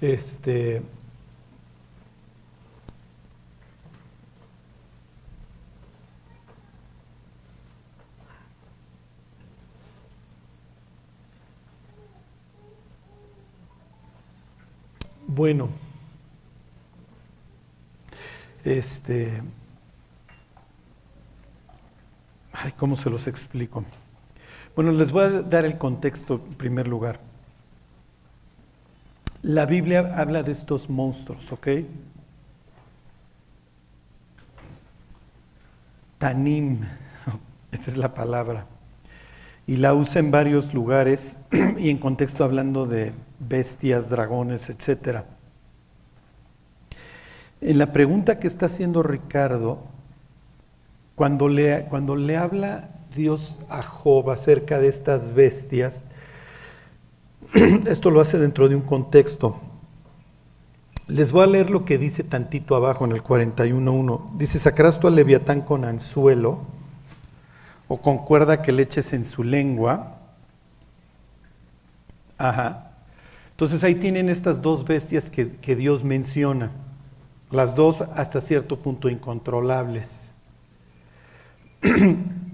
Este, Bueno, este, ay, ¿cómo se los explico? Bueno, les voy a dar el contexto en primer lugar. La Biblia habla de estos monstruos, ¿ok? Tanim, esa es la palabra. Y la usa en varios lugares y en contexto hablando de bestias, dragones, etc. En la pregunta que está haciendo Ricardo, cuando le, cuando le habla Dios a Job acerca de estas bestias, esto lo hace dentro de un contexto. Les voy a leer lo que dice tantito abajo en el 41.1. Dice, sacarás tú al leviatán con anzuelo o con cuerda que le eches en su lengua. Ajá. Entonces ahí tienen estas dos bestias que, Dios menciona, las dos hasta cierto punto incontrolables.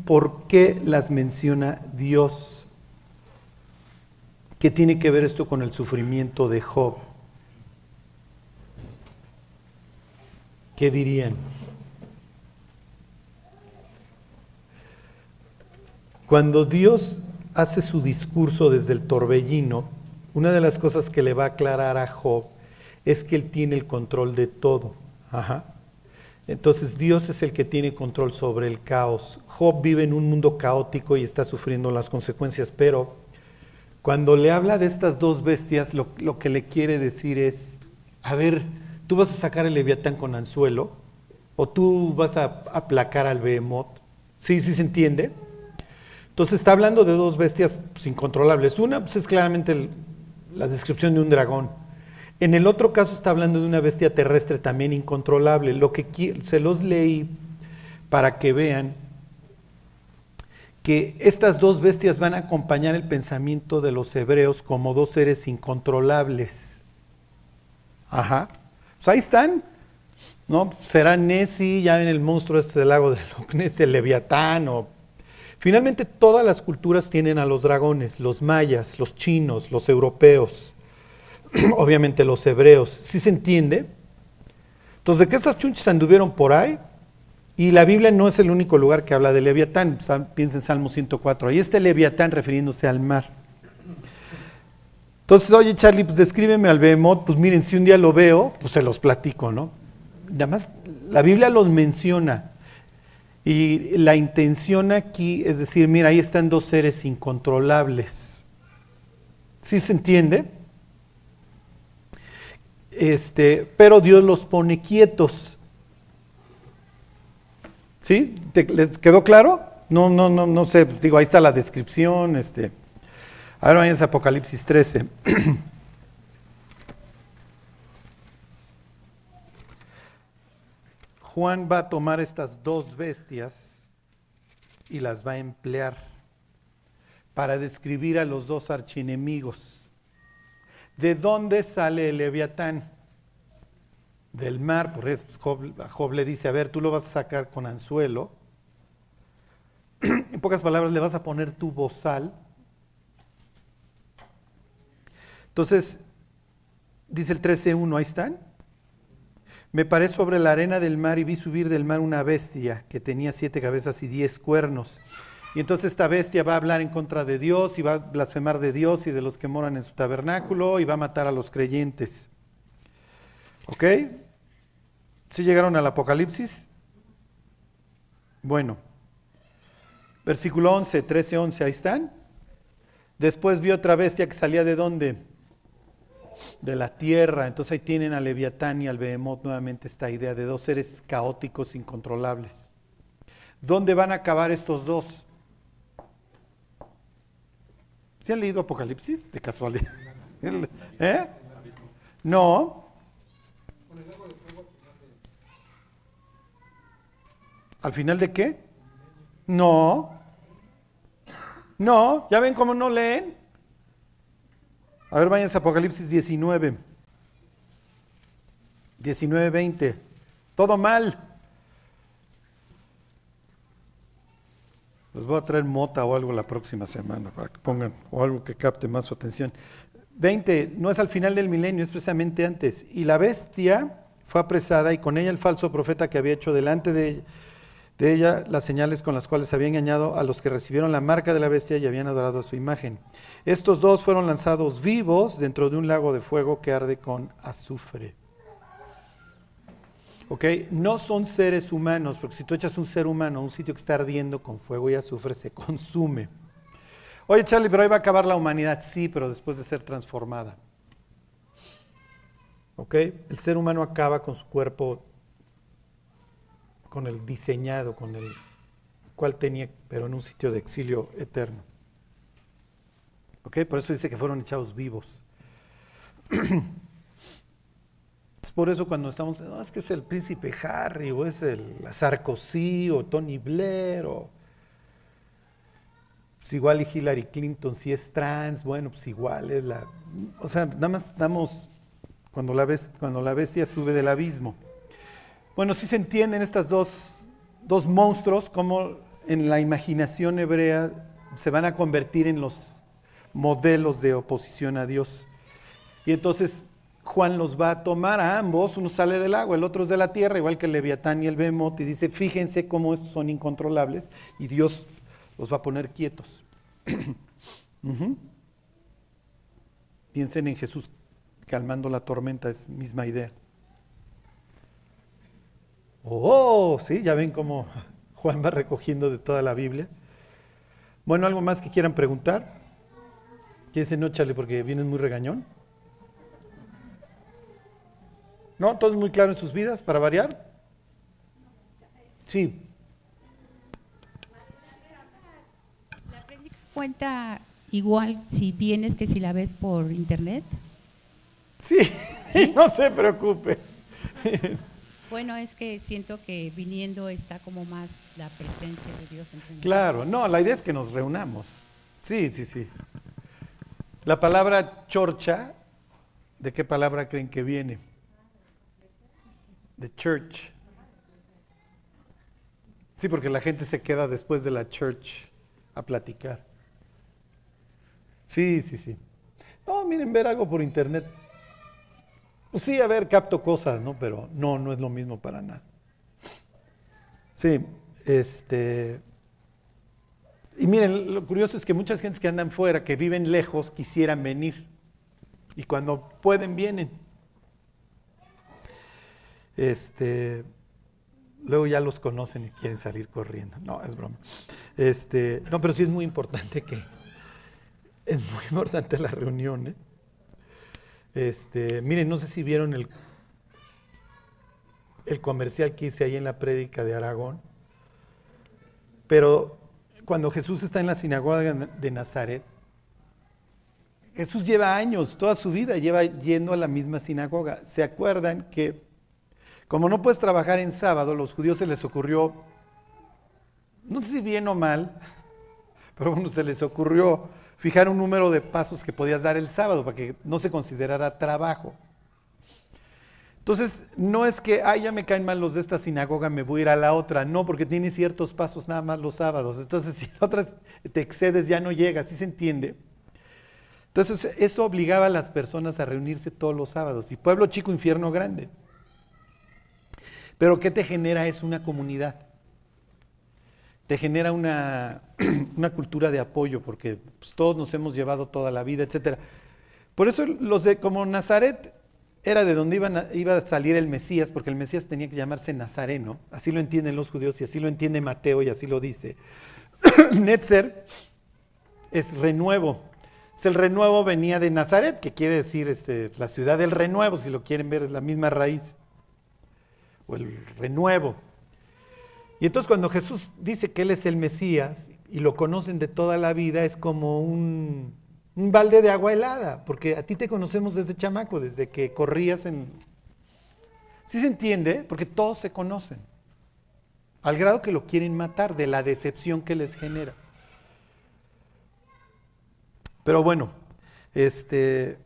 ¿Por qué las menciona Dios? ¿Qué tiene que ver esto con el sufrimiento de Job? ¿Qué dirían? Cuando Dios hace su discurso desde el torbellino, una de las cosas que le va a aclarar a Job es que él tiene el control de todo. Entonces Dios es el que tiene control sobre el caos. Job vive en un mundo caótico y está sufriendo las consecuencias, pero cuando le habla de estas dos bestias, lo, que le quiere decir es, a ver, tú vas a sacar el leviatán con anzuelo, o tú vas a aplacar al behemoth. ¿Sí, sí se entiende? Entonces está hablando de dos bestias incontrolables. Una pues, es claramente la descripción de un dragón. En el otro caso está hablando de una bestia terrestre también incontrolable. Lo que se los leí para que vean que estas dos bestias van a acompañar el pensamiento de los hebreos como dos seres incontrolables. Ajá. Pues ahí están. ¿No? Será Nessie, ya ven el monstruo este del lago de Loch Ness, el Leviatán o Finalmente todas las culturas tienen a los dragones, los mayas, los chinos, los europeos, obviamente los hebreos. ¿Sí se entiende? Entonces, de que estas chunches anduvieron por ahí, y la Biblia no es el único lugar que habla de Leviatán, piensa en Salmo 104, ahí está Leviatán refiriéndose al mar. Entonces, oye Charlie, pues descríbeme al Behemoth, pues miren, si un día lo veo, pues se los platico, ¿no? Nada más, la Biblia los menciona, y la intención aquí es decir, mira, ahí están dos seres incontrolables. ¿Sí se entiende? Este, pero Dios los pone quietos. ¿Sí? ¿Les quedó claro? No, no, no, no sé, digo, ahí está la descripción, este. Ahora a Apocalipsis 13. Juan va a tomar estas dos bestias y las va a emplear para describir a los dos archienemigos. ¿De dónde sale el leviatán? Del mar, por eso Job, Job le dice, a ver, tú lo vas a sacar con anzuelo. en pocas palabras, le vas a poner tu bozal. Entonces, dice el 13.1, ahí están. Me paré sobre la arena del mar y vi subir del mar una bestia que tenía siete cabezas y diez cuernos. Y entonces esta bestia va a hablar en contra de Dios y va a blasfemar de Dios y de los que moran en su tabernáculo y va a matar a los creyentes. ¿Ok? ¿Sí llegaron al Apocalipsis? Bueno. Versículo 11, 13, 11, ahí están. Después vi otra bestia que salía de dónde? de la tierra. Entonces ahí tienen a Leviatán y al Behemoth nuevamente esta idea de dos seres caóticos, incontrolables. ¿Dónde van a acabar estos dos? ¿Se han leído Apocalipsis de casualidad? ¿Eh? No. ¿Al final de qué? No. No, ¿ya ven cómo no leen? A ver, váyanse a Apocalipsis 19. 19-20. Todo mal. Les voy a traer mota o algo la próxima semana para que pongan, o algo que capte más su atención. 20, no es al final del milenio, es precisamente antes. Y la bestia fue apresada y con ella el falso profeta que había hecho delante de, de ella las señales con las cuales había engañado a los que recibieron la marca de la bestia y habían adorado a su imagen. Estos dos fueron lanzados vivos dentro de un lago de fuego que arde con azufre. ¿Ok? No son seres humanos, porque si tú echas un ser humano a un sitio que está ardiendo con fuego y azufre, se consume. Oye, Charlie, pero ahí va a acabar la humanidad. Sí, pero después de ser transformada. ¿Ok? El ser humano acaba con su cuerpo, con el diseñado, con el cual tenía, pero en un sitio de exilio eterno. ¿Ok? Por eso dice que fueron echados vivos. Es por eso cuando estamos, no, es que es el príncipe Harry, o es el Sarkozy, o Tony Blair, o pues igual y Hillary Clinton, si es trans, bueno, pues igual es la. O sea, nada más damos cuando la, cuando la bestia sube del abismo. Bueno, sí se entienden estas dos, dos monstruos, como en la imaginación hebrea se van a convertir en los modelos de oposición a Dios. Y entonces Juan los va a tomar a ambos, uno sale del agua, el otro es de la tierra, igual que Leviatán y el Behemoth, y dice, fíjense cómo estos son incontrolables, y Dios los va a poner quietos. Piensen en Jesús calmando la tormenta, es misma idea. Oh, sí, ya ven cómo Juan va recogiendo de toda la Biblia. Bueno, ¿algo más que quieran preguntar? ¿Quién no, Charlie, porque vienes muy regañón? ¿No? ¿Todo es muy claro en sus vidas, para variar? Sí. ¿La prédica cuenta igual si vienes que si la ves por internet? Sí, ¿Sí? no se preocupe. Bueno, es que siento que viniendo está como más la presencia de Dios entre Claro, no, la idea es que nos reunamos. Sí, sí, sí. La palabra chorcha, ¿de qué palabra creen que viene? The church. Sí, porque la gente se queda después de la church a platicar. Sí, sí, sí. No, miren, ver algo por internet. Pues sí, a ver, capto cosas, ¿no? Pero no, no es lo mismo para nada. Sí, este. Y miren, lo curioso es que muchas gentes que andan fuera, que viven lejos, quisieran venir. Y cuando pueden, vienen. Este, luego ya los conocen y quieren salir corriendo. No, es broma. Este, no, pero sí es muy importante que es muy importante la reunión. ¿eh? Este, miren, no sé si vieron el, el comercial que hice ahí en la prédica de Aragón, pero cuando Jesús está en la sinagoga de Nazaret, Jesús lleva años, toda su vida lleva yendo a la misma sinagoga. ¿Se acuerdan que como no puedes trabajar en sábado, los judíos se les ocurrió, no sé si bien o mal, pero bueno, se les ocurrió fijar un número de pasos que podías dar el sábado para que no se considerara trabajo. Entonces, no es que, ay, ya me caen mal los de esta sinagoga, me voy a ir a la otra. No, porque tiene ciertos pasos nada más los sábados. Entonces, si otras te excedes, ya no llegas, ¿sí se entiende? Entonces, eso obligaba a las personas a reunirse todos los sábados. Y pueblo chico, infierno grande. Pero ¿qué te genera? Es una comunidad. Te genera una, cultura de apoyo, porque pues, todos nos hemos llevado toda la vida, etc. Por eso los de como Nazaret era de donde iba a salir el Mesías, porque el Mesías tenía que llamarse Nazareno. Así lo entienden los judíos y así lo entiende Mateo y así lo dice. Netzer es renuevo. el renuevo venía de Nazaret, que quiere decir este, la ciudad del renuevo, si lo quieren ver, es la misma raíz o el renuevo. Y entonces cuando Jesús dice que Él es el Mesías y lo conocen de toda la vida, es como un, balde de agua helada, porque a ti te conocemos desde chamaco, desde que corrías en... ¿Sí se entiende? Porque todos se conocen, al grado que lo quieren matar, de la decepción que les genera. Pero bueno, este,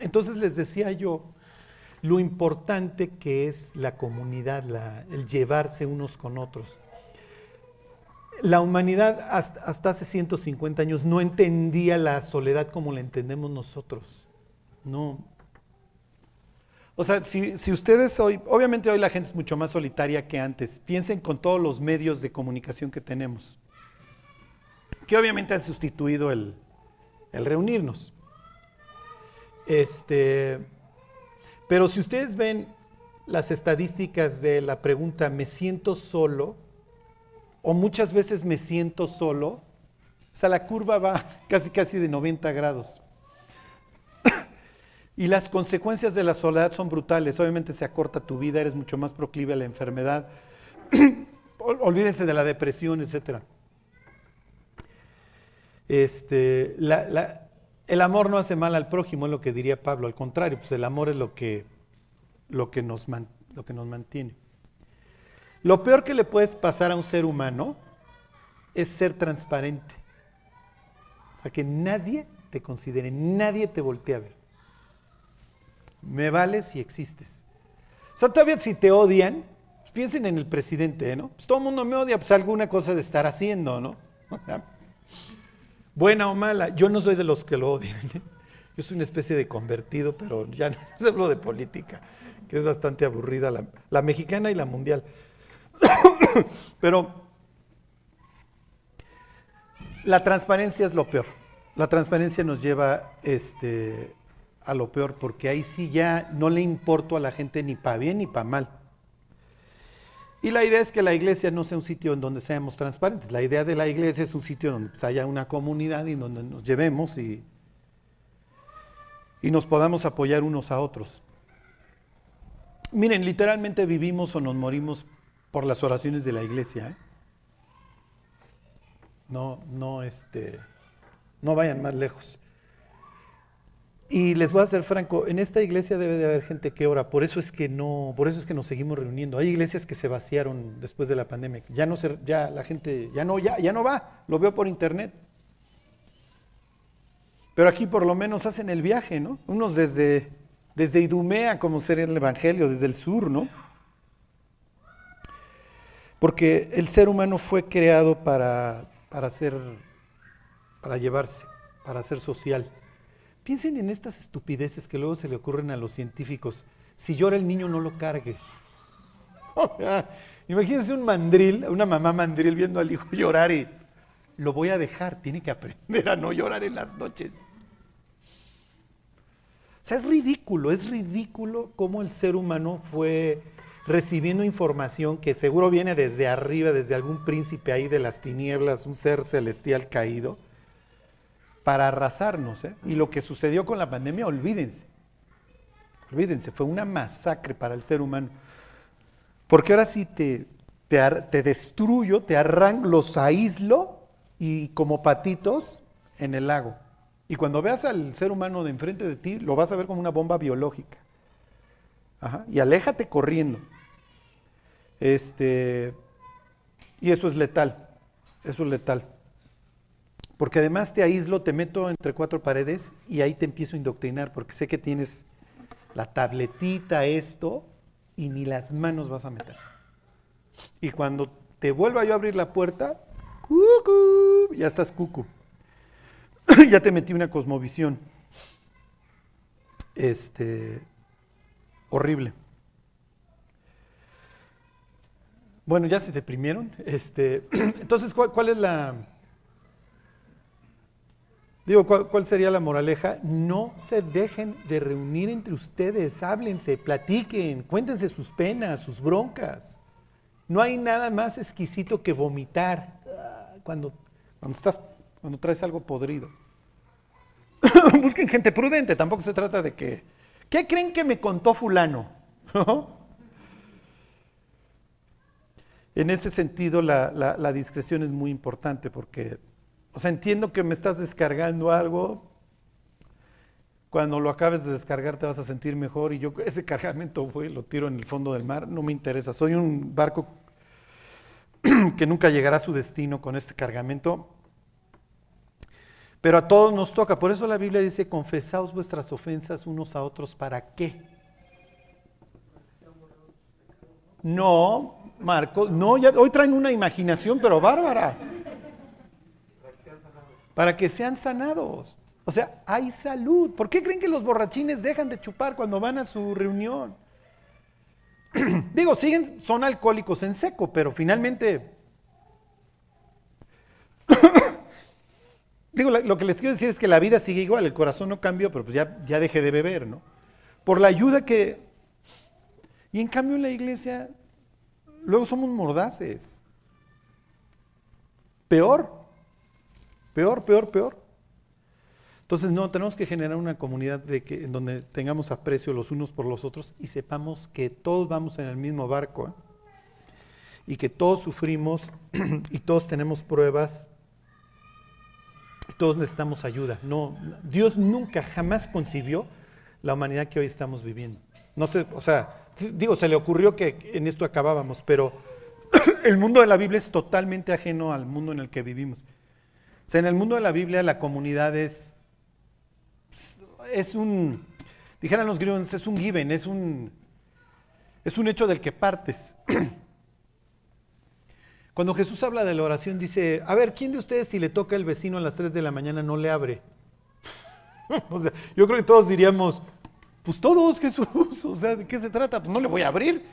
entonces les decía yo, lo importante que es la comunidad, el llevarse unos con otros. La humanidad hasta, hasta hace 150 años no entendía la soledad como la entendemos nosotros. No. O sea, si, si ustedes hoy, obviamente hoy la gente es mucho más solitaria que antes. Piensen con todos los medios de comunicación que tenemos, que obviamente han sustituido el, el reunirnos. Este, pero si ustedes ven las estadísticas de la pregunta, ¿me siento solo? O muchas veces me siento solo, o sea, la curva va casi casi de 90 grados. Y las consecuencias de la soledad son brutales. Obviamente se acorta tu vida, eres mucho más proclive a la enfermedad. Ol- Olvídense de la depresión, etc. Este, la- el amor no hace mal al prójimo, es lo que diría Pablo. Al contrario, pues el amor es lo que, lo que, nos, man- lo que nos mantiene. Lo peor que le puedes pasar a un ser humano es ser transparente. O sea, que nadie te considere, nadie te voltee a ver. Me vale si existes. O sea, todavía si te odian, pues piensen en el presidente, ¿no? Pues todo el mundo me odia, pues alguna cosa de estar haciendo, ¿no? Buena o mala, yo no soy de los que lo odian. ¿eh? Yo soy una especie de convertido, pero ya no se hablo de política, que es bastante aburrida, la, la mexicana y la mundial. Pero la transparencia es lo peor. La transparencia nos lleva este, a lo peor, porque ahí sí ya no le importo a la gente ni para bien ni para mal. Y la idea es que la iglesia no sea un sitio en donde seamos transparentes. La idea de la iglesia es un sitio donde pues, haya una comunidad y donde nos llevemos y, y nos podamos apoyar unos a otros. Miren, literalmente vivimos o nos morimos por las oraciones de la iglesia. ¿eh? No, no, este, no vayan más lejos. Y les voy a ser franco, en esta iglesia debe de haber gente que ora, por eso es que no, por eso es que nos seguimos reuniendo. Hay iglesias que se vaciaron después de la pandemia, ya no se, ya la gente, ya no, ya, ya no va, lo veo por internet. Pero aquí por lo menos hacen el viaje, ¿no? Unos desde, desde Idumea, como ser el Evangelio, desde el sur, ¿no? Porque el ser humano fue creado para, para ser, para llevarse, para ser social. Piensen en estas estupideces que luego se le ocurren a los científicos. Si llora el niño, no lo cargues. Imagínense un mandril, una mamá mandril viendo al hijo llorar y lo voy a dejar, tiene que aprender a no llorar en las noches. O sea, es ridículo, es ridículo cómo el ser humano fue recibiendo información que seguro viene desde arriba, desde algún príncipe ahí de las tinieblas, un ser celestial caído, para arrasarnos. ¿eh? Y lo que sucedió con la pandemia, olvídense. Olvídense, fue una masacre para el ser humano. Porque ahora sí te, te, destruyo, te arranco, los aíslo y como patitos en el lago. Y cuando veas al ser humano de enfrente de ti, lo vas a ver como una bomba biológica. Ajá, Y aléjate corriendo. Este, y eso es letal. Eso es letal. Porque además te aíslo, te meto entre cuatro paredes y ahí te empiezo a indoctrinar, porque sé que tienes la tabletita, esto, y ni las manos vas a meter. Y cuando te vuelva yo a abrir la puerta, cucu, ya estás cucu. ya te metí una cosmovisión. Este, horrible. Bueno, ya se deprimieron. Este, entonces, ¿cuál, cuál es la... Digo, ¿cuál, ¿cuál sería la moraleja? No se dejen de reunir entre ustedes, háblense, platiquen, cuéntense sus penas, sus broncas. No hay nada más exquisito que vomitar cuando, cuando, estás, cuando traes algo podrido. Busquen gente prudente, tampoco se trata de que... ¿Qué creen que me contó fulano? en ese sentido, la, la discreción es muy importante porque o sea, entiendo que me estás descargando algo. Cuando lo acabes de descargar te vas a sentir mejor y yo ese cargamento voy, lo tiro en el fondo del mar, no me interesa. Soy un barco que nunca llegará a su destino con este cargamento. Pero a todos nos toca. Por eso la Biblia dice, confesaos vuestras ofensas unos a otros. ¿Para qué? No, Marco, no, hoy traen una imaginación, pero bárbara. Para que sean sanados. O sea, hay salud. ¿Por qué creen que los borrachines dejan de chupar cuando van a su reunión? Digo, siguen, son alcohólicos en seco, pero finalmente... Digo, lo que les quiero decir es que la vida sigue igual, el corazón no cambió, pero pues ya, ya deje de beber, ¿no? Por la ayuda que... Y en cambio en la iglesia, luego somos mordaces. Peor, peor, peor, peor. Entonces, no, tenemos que generar una comunidad en donde tengamos aprecio los unos por los otros y sepamos que todos vamos en el mismo barco ¿eh? y que todos sufrimos y todos tenemos pruebas y todos necesitamos ayuda. No, Dios nunca, jamás concibió la humanidad que hoy estamos viviendo. No sé, o sea, digo, se le ocurrió que en esto acabábamos, pero el mundo de la Biblia es totalmente ajeno al mundo en el que vivimos. O sea, en el mundo de la Biblia la comunidad es es un, dijeran los griegos, es un given, es un, es un hecho del que partes. Cuando Jesús habla de la oración, dice, a ver, ¿quién de ustedes si le toca el vecino a las 3 de la mañana no le abre? o sea, yo creo que todos diríamos, pues todos, Jesús, o sea, ¿de qué se trata? Pues no le voy a abrir.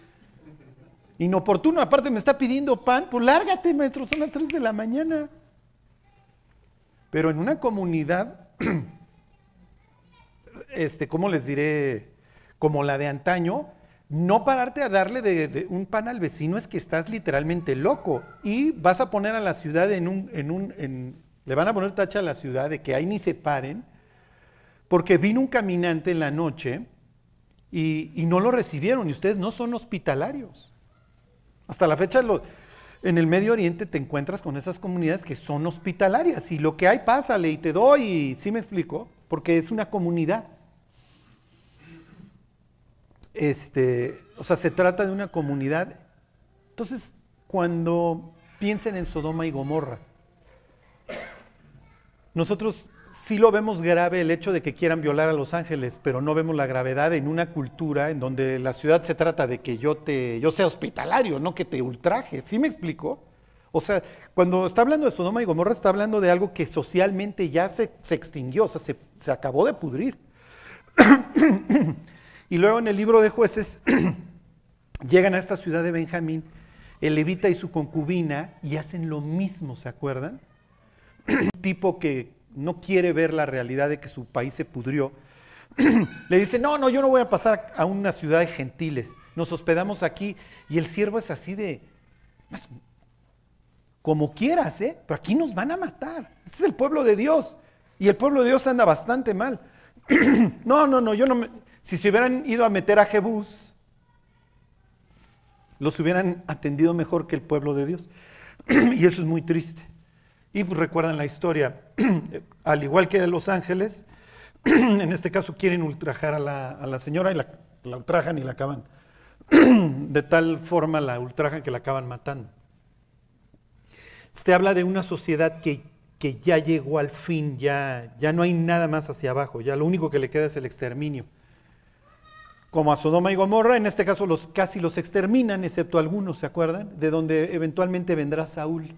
Inoportuno, aparte me está pidiendo pan, pues lárgate, maestro, son las 3 de la mañana. Pero en una comunidad este, ¿cómo les diré? Como la de antaño, no pararte a darle de, un pan al vecino es que estás literalmente loco y vas a poner a la ciudad en un, en un le van a poner tacha a la ciudad de que ahí ni se paren, porque vino un caminante en la noche y, no lo recibieron y ustedes no son hospitalarios. Hasta la fecha en el Medio Oriente te encuentras con esas comunidades que son hospitalarias y lo que hay pásale y te doy, y ¿sí me explico? Porque es una comunidad. Este, o sea, se trata de una comunidad. Entonces, cuando piensen en Sodoma y Gomorra, nosotros sí lo vemos grave el hecho de que quieran violar a los ángeles, pero no vemos la gravedad en una cultura en donde la ciudad se trata de que yo te yo sea hospitalario, no que te ultraje. ¿Sí me explico? O sea, cuando está hablando de Sodoma y Gomorra, está hablando de algo que socialmente ya se, se extinguió, o sea, se, se acabó de pudrir. Y luego en el libro de jueces llegan a esta ciudad de Benjamín, el levita y su concubina, y hacen lo mismo, ¿se acuerdan? Tipo que no quiere ver la realidad de que su país se pudrió, le dice, no, no, yo no voy a pasar a una ciudad de gentiles, nos hospedamos aquí, y el siervo es así de, como quieras, ¿eh? Pero aquí nos van a matar, este es el pueblo de Dios, y el pueblo de Dios anda bastante mal. no, no, no, yo no me... Si se hubieran ido a meter a Jebús, los hubieran atendido mejor que el pueblo de Dios. y eso es muy triste. Y recuerdan la historia, al igual que Los Ángeles, en este caso quieren ultrajar a la, señora y la, ultrajan y la acaban. de tal forma la ultrajan que la acaban matando. Este habla de una sociedad que, que ya llegó al fin, ya, ya no hay nada más hacia abajo, ya lo único que le queda es el exterminio como a Sodoma y Gomorra, en este caso los, casi los exterminan, excepto algunos, ¿se acuerdan? De donde eventualmente vendrá Saúl,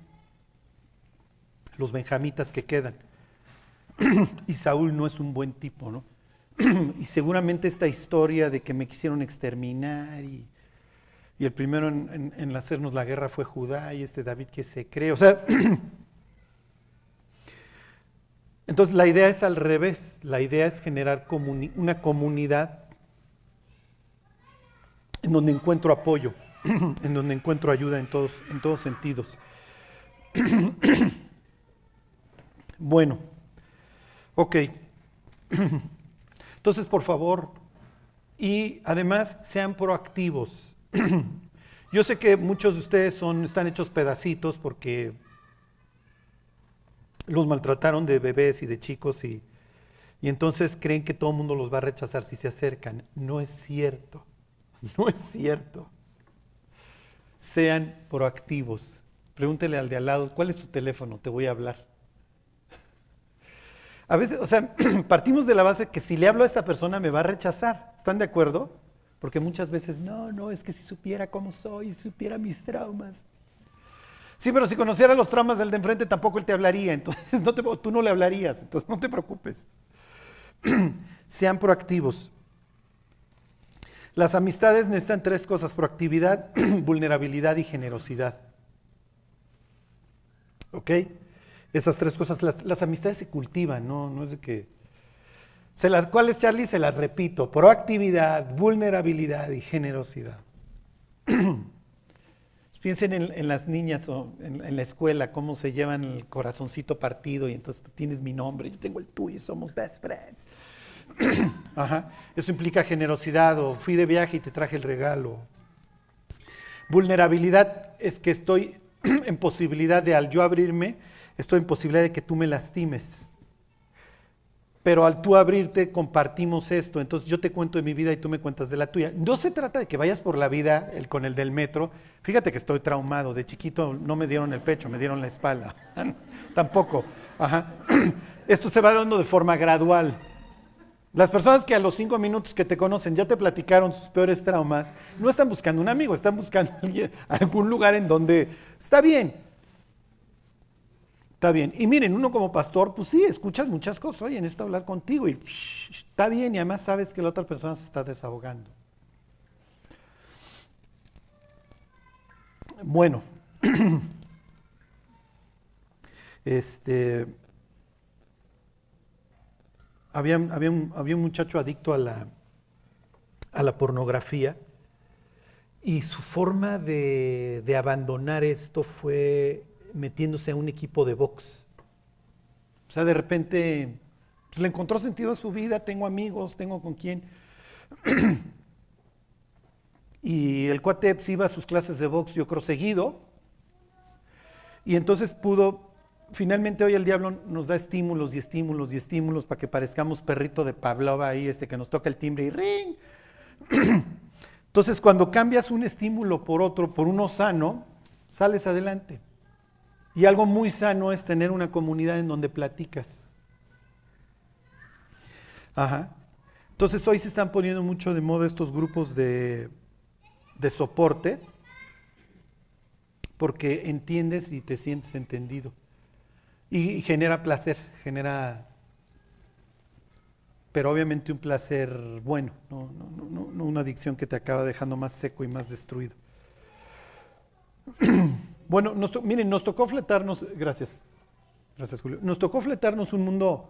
los benjamitas que quedan. y Saúl no es un buen tipo, ¿no? y seguramente esta historia de que me quisieron exterminar y, el primero en, hacernos la guerra fue Judá y este David que se cree, o sea, entonces la idea es al revés, la idea es generar una comunidad en donde encuentro apoyo, en donde encuentro ayuda en todos, en todos sentidos. Bueno, ok. Entonces, por favor, y además sean proactivos. Yo sé que muchos de ustedes son, están hechos pedacitos porque los maltrataron de bebés y de chicos y, y entonces creen que todo el mundo los va a rechazar si se acercan. No es cierto. No es cierto. Sean proactivos. Pregúntele al de al lado, ¿cuál es tu teléfono? Te voy a hablar. A veces, o sea, partimos de la base que si le hablo a esta persona me va a rechazar. ¿Están de acuerdo? Porque muchas veces, no, no, es que si supiera cómo soy, si supiera mis traumas. Sí, pero si conociera los traumas del de enfrente, tampoco él te hablaría, entonces tú no le hablarías, entonces no te preocupes. Sean proactivos. Las amistades necesitan tres cosas, proactividad, vulnerabilidad y generosidad. ¿Ok? Esas tres cosas, las, amistades se cultivan, ¿no? No es de que... Se ¿Cuál es, Charlie? Se las repito. Proactividad, vulnerabilidad y generosidad. Piensen en, las niñas o en, la escuela, cómo se llevan el corazoncito partido y entonces tú tienes mi nombre, yo tengo el tuyo, somos best friends. Eso implica generosidad o fui de viaje y te traje el regalo. Vulnerabilidad es que estoy en posibilidad de al yo abrirme, estoy en posibilidad de que tú me lastimes. Pero al tú abrirte compartimos esto, entonces yo te cuento de mi vida y tú me cuentas de la tuya. No se trata de que vayas por la vida con el del metro. Fíjate que estoy traumado, de chiquito no me dieron el pecho, me dieron la espalda. Tampoco. Esto se va dando de forma gradual. Las personas que a los cinco minutos que te conocen ya te platicaron sus peores traumas, no están buscando un amigo, están buscando algún lugar en donde está bien. Está bien. Y miren, uno como pastor, pues sí, escuchas muchas cosas. Oye, necesito hablar contigo. Y está bien, y además sabes que la otra persona se está desahogando. Bueno. este había, un, muchacho adicto a la, a la pornografía y su forma de, abandonar esto fue metiéndose a un equipo de box. O sea, de repente pues, le encontró sentido a su vida, tengo amigos, tengo con quién. y el cuate pues, iba a sus clases de box, yo creo, seguido. Y entonces pudo finalmente hoy el diablo nos da estímulos y estímulos y estímulos para que parezcamos perrito de Pavlova ahí, este que nos toca el timbre y ring. Entonces, cuando cambias un estímulo por otro, por uno sano, sales adelante. Y algo muy sano es tener una comunidad en donde platicas. Ajá. Entonces hoy se están poniendo mucho de moda estos grupos de, de soporte porque entiendes y te sientes entendido. Y genera placer, genera, pero obviamente un placer bueno, no, una adicción que te acaba dejando más seco y más destruido. Bueno, miren, nos tocó fletarnos, gracias, gracias Julio, nos tocó fletarnos un mundo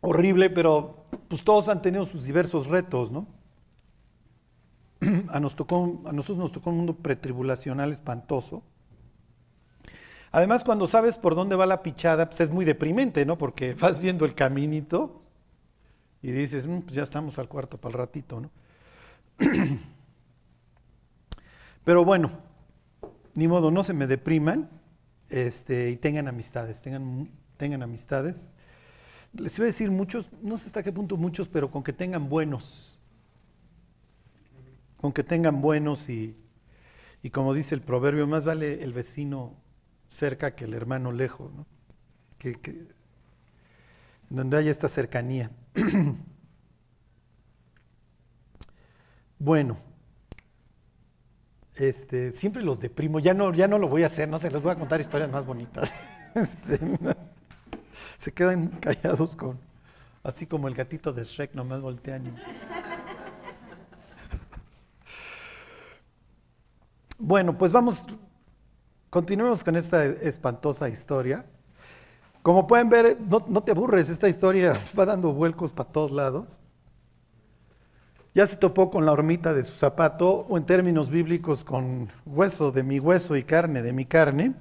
horrible, pero pues todos han tenido sus diversos retos, ¿no? a, nos tocó, a nosotros nos tocó un mundo pretribulacional espantoso Además, cuando sabes por dónde va la pichada, pues es muy deprimente, ¿no? Porque vas viendo el caminito y dices, mm, pues ya estamos al cuarto para el ratito, ¿no? Pero bueno, ni modo, no se me depriman este, y tengan amistades, tengan, tengan amistades. Les iba a decir muchos, no sé hasta qué punto muchos, pero con que tengan buenos. Con que tengan buenos y, y como dice el proverbio, más vale el vecino cerca que el hermano lejos, ¿no? que, donde haya esta cercanía. bueno, este, siempre los deprimo, ya no, ya no lo voy a hacer, no sé, les voy a contar historias más bonitas. Este, se quedan callados con, así como el gatito de Shrek, nomás voltean. Bueno, pues vamos Continuemos con esta espantosa historia. Como pueden ver, no, te aburres, esta historia va dando vuelcos para todos lados. Ya se topó con la hormita de su zapato, o en términos bíblicos, con hueso de mi hueso y carne de mi carne,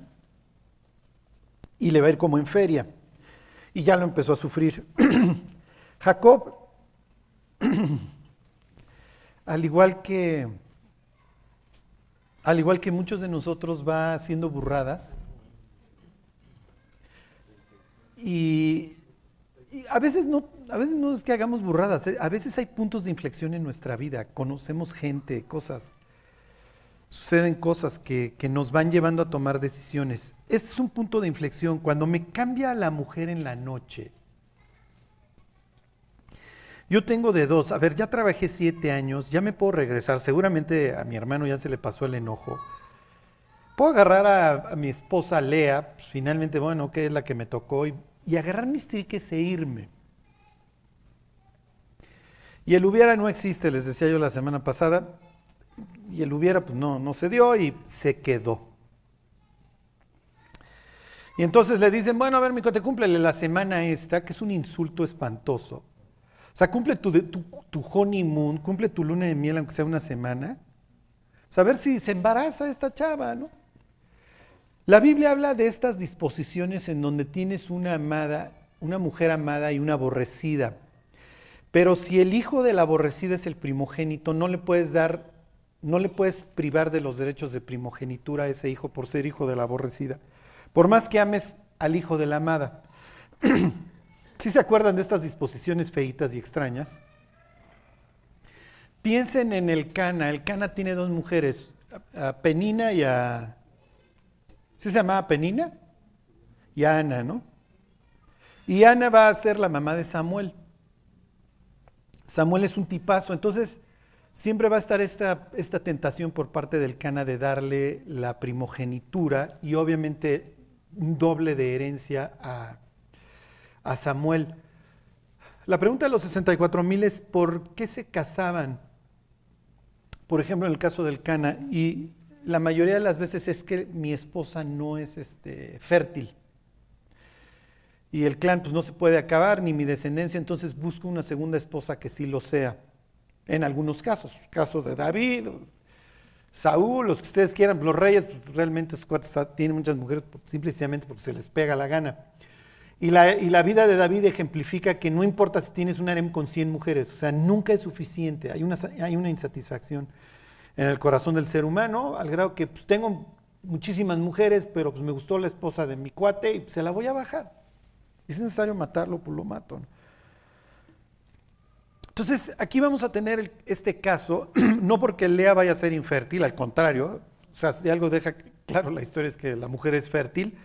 y le va a ir como en feria. Y ya lo empezó a sufrir. Jacob, al igual que al igual que muchos de nosotros va haciendo burradas. Y, a, veces no, a veces no es que hagamos burradas, ¿eh? a veces hay puntos de inflexión en nuestra vida, conocemos gente, cosas, suceden cosas que, nos van llevando a tomar decisiones. Este es un punto de inflexión, cuando me cambia la mujer en la noche. Yo tengo de dos. A ver, ya trabajé siete años, ya me puedo regresar. Seguramente a mi hermano ya se le pasó el enojo. Puedo agarrar a, mi esposa Lea, pues, finalmente, bueno, que es la que me tocó, y, y agarrar mis triques e irme. Y el hubiera no existe, les decía yo la semana pasada, y el hubiera pues no, no se dio y se quedó. Y entonces le dicen, bueno, a ver, mico, te cúmplele la semana esta, que es un insulto espantoso. O sea, cumple tu, tu, honeymoon, cumple tu luna de miel, aunque sea una semana. O ver si se embaraza esta chava, ¿no? La Biblia habla de estas disposiciones en donde tienes una amada, una mujer amada y una aborrecida. Pero si el hijo de la aborrecida es el primogénito, no le puedes dar, no le puedes privar de los derechos de primogenitura a ese hijo por ser hijo de la aborrecida. Por más que ames al hijo de la amada. ¿Sí se acuerdan de estas disposiciones feitas y extrañas? Piensen en el Cana. El Cana tiene dos mujeres, a Penina y a... ¿Sí se llamaba Penina? Y a Ana, ¿no? Y Ana va a ser la mamá de Samuel. Samuel es un tipazo, entonces siempre va a estar esta, esta tentación por parte del Cana de darle la primogenitura y obviamente un doble de herencia a, Samuel. La pregunta de los 64 mil es ¿por qué se casaban? Por ejemplo, en el caso del Cana, y la mayoría de las veces es que mi esposa no es este, fértil. Y el clan pues no se puede acabar, ni mi descendencia, entonces busco una segunda esposa que sí lo sea. En algunos casos, caso de David, Saúl, los que ustedes quieran, los reyes, pues, realmente tienen muchas mujeres simplemente porque se les pega la gana. Y la, y la, vida de David ejemplifica que no importa si tienes un harem con 100 mujeres, o sea, nunca es suficiente, hay una, hay una insatisfacción en el corazón del ser humano, al grado que pues, tengo muchísimas mujeres, pero pues me gustó la esposa de mi cuate y se la voy a bajar. Es necesario matarlo, pues lo mato. Entonces, aquí vamos a tener este caso, no porque Lea vaya a ser infértil, al contrario, o sea, si algo deja claro la historia es que la mujer es fértil,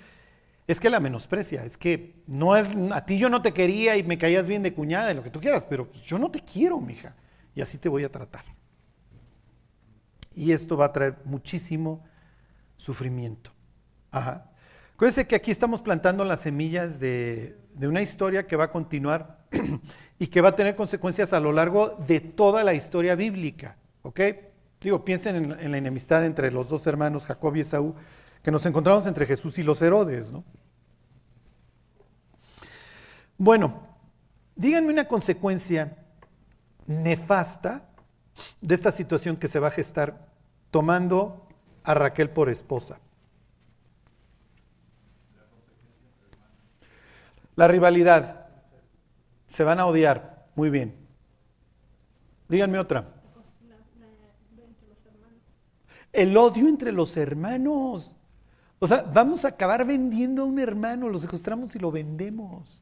es que la menosprecia, es que no es, a ti yo no te quería y me caías bien de cuñada y lo que tú quieras, pero yo no te quiero, mija, y así te voy a tratar. Y esto va a traer muchísimo sufrimiento. Ajá. Acuérdense que aquí estamos plantando las semillas de, una historia que va a continuar y que va a tener consecuencias a lo largo de toda la historia bíblica. ¿Ok? Digo, piensen en, la enemistad entre los dos hermanos, Jacob y Esaú, que nos encontramos entre Jesús y los Herodes, ¿no? Bueno, díganme una consecuencia nefasta de esta situación que se va a gestar tomando a Raquel por esposa. La rivalidad. Se van a odiar. Muy bien. Díganme otra. El odio entre los hermanos. O sea, vamos a acabar vendiendo a un hermano, lo secuestramos y lo vendemos.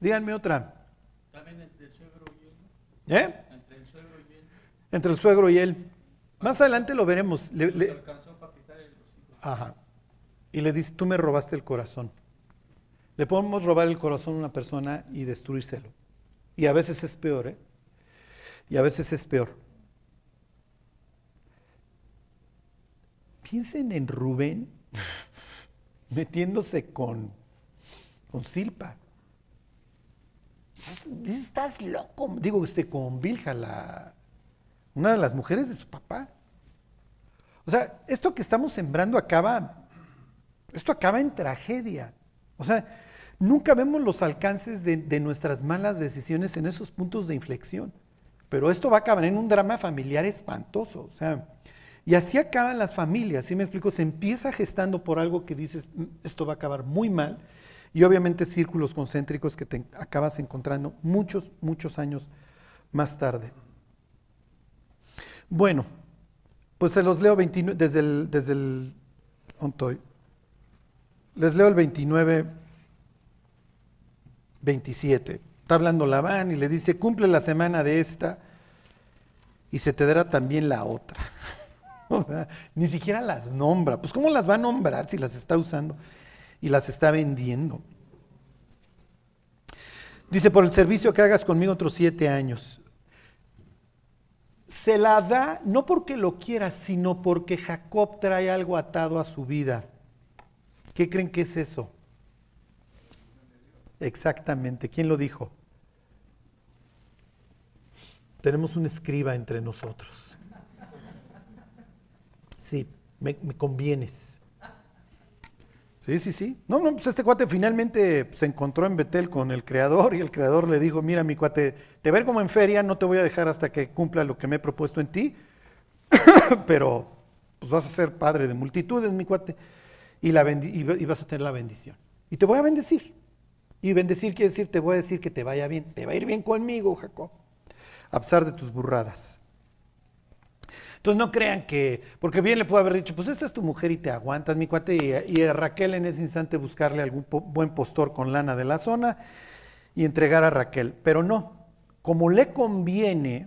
Díganme otra. También el suegro y. ¿Eh? Entre el suegro y él. Entre el suegro y él. Más adelante lo veremos. Le, Ajá. Y le dice, tú me robaste el corazón. Le podemos robar el corazón a una persona y destruírselo. Y a veces es peor, ¿eh? Y a veces es peor. Piensen en Rubén metiéndose con, con Silpa. Estás loco. Digo, usted con Vilja, la, una de las mujeres de su papá. O sea, esto que estamos sembrando acaba, esto acaba en tragedia. O sea, Nunca vemos los alcances de, nuestras malas decisiones en esos puntos de inflexión. Pero esto va a acabar en un drama familiar espantoso. O sea, y así acaban las familias, ¿sí me explico? Se empieza gestando por algo que dices, mm, esto va a acabar muy mal. Y obviamente círculos concéntricos que te acabas encontrando muchos, muchos años más tarde. Bueno, pues se los leo 29, desde el, desde el, les leo el 29 27. Está hablando Labán y le dice, cumple la semana de esta y se te dará también la otra. o sea, ni siquiera las nombra. Pues ¿cómo las va a nombrar si las está usando y las está vendiendo? Dice, por el servicio que hagas conmigo otros siete años. Se la da no porque lo quiera, sino porque Jacob trae algo atado a su vida. ¿Qué creen que es eso? Exactamente. ¿Quién lo dijo? Tenemos un escriba entre nosotros. Sí, me, convienes. Sí, sí, sí. No, no, pues este cuate finalmente se encontró en Betel con el creador y el creador le dijo, mira mi cuate, te ver como en feria, no te voy a dejar hasta que cumpla lo que me he propuesto en ti, pero pues vas a ser padre de multitudes, mi cuate, y, la y vas a tener la bendición. Y te voy a bendecir. Y bendecir quiere decir, te voy a decir que te vaya bien, te va a ir bien conmigo, Jacob, a pesar de tus burradas. Entonces no crean que, porque bien le puedo haber dicho, pues esta es tu mujer y te aguantas, mi cuate, y, a Raquel en ese instante buscarle algún buen postor con lana de la zona y entregar a Raquel. Pero no, como le conviene,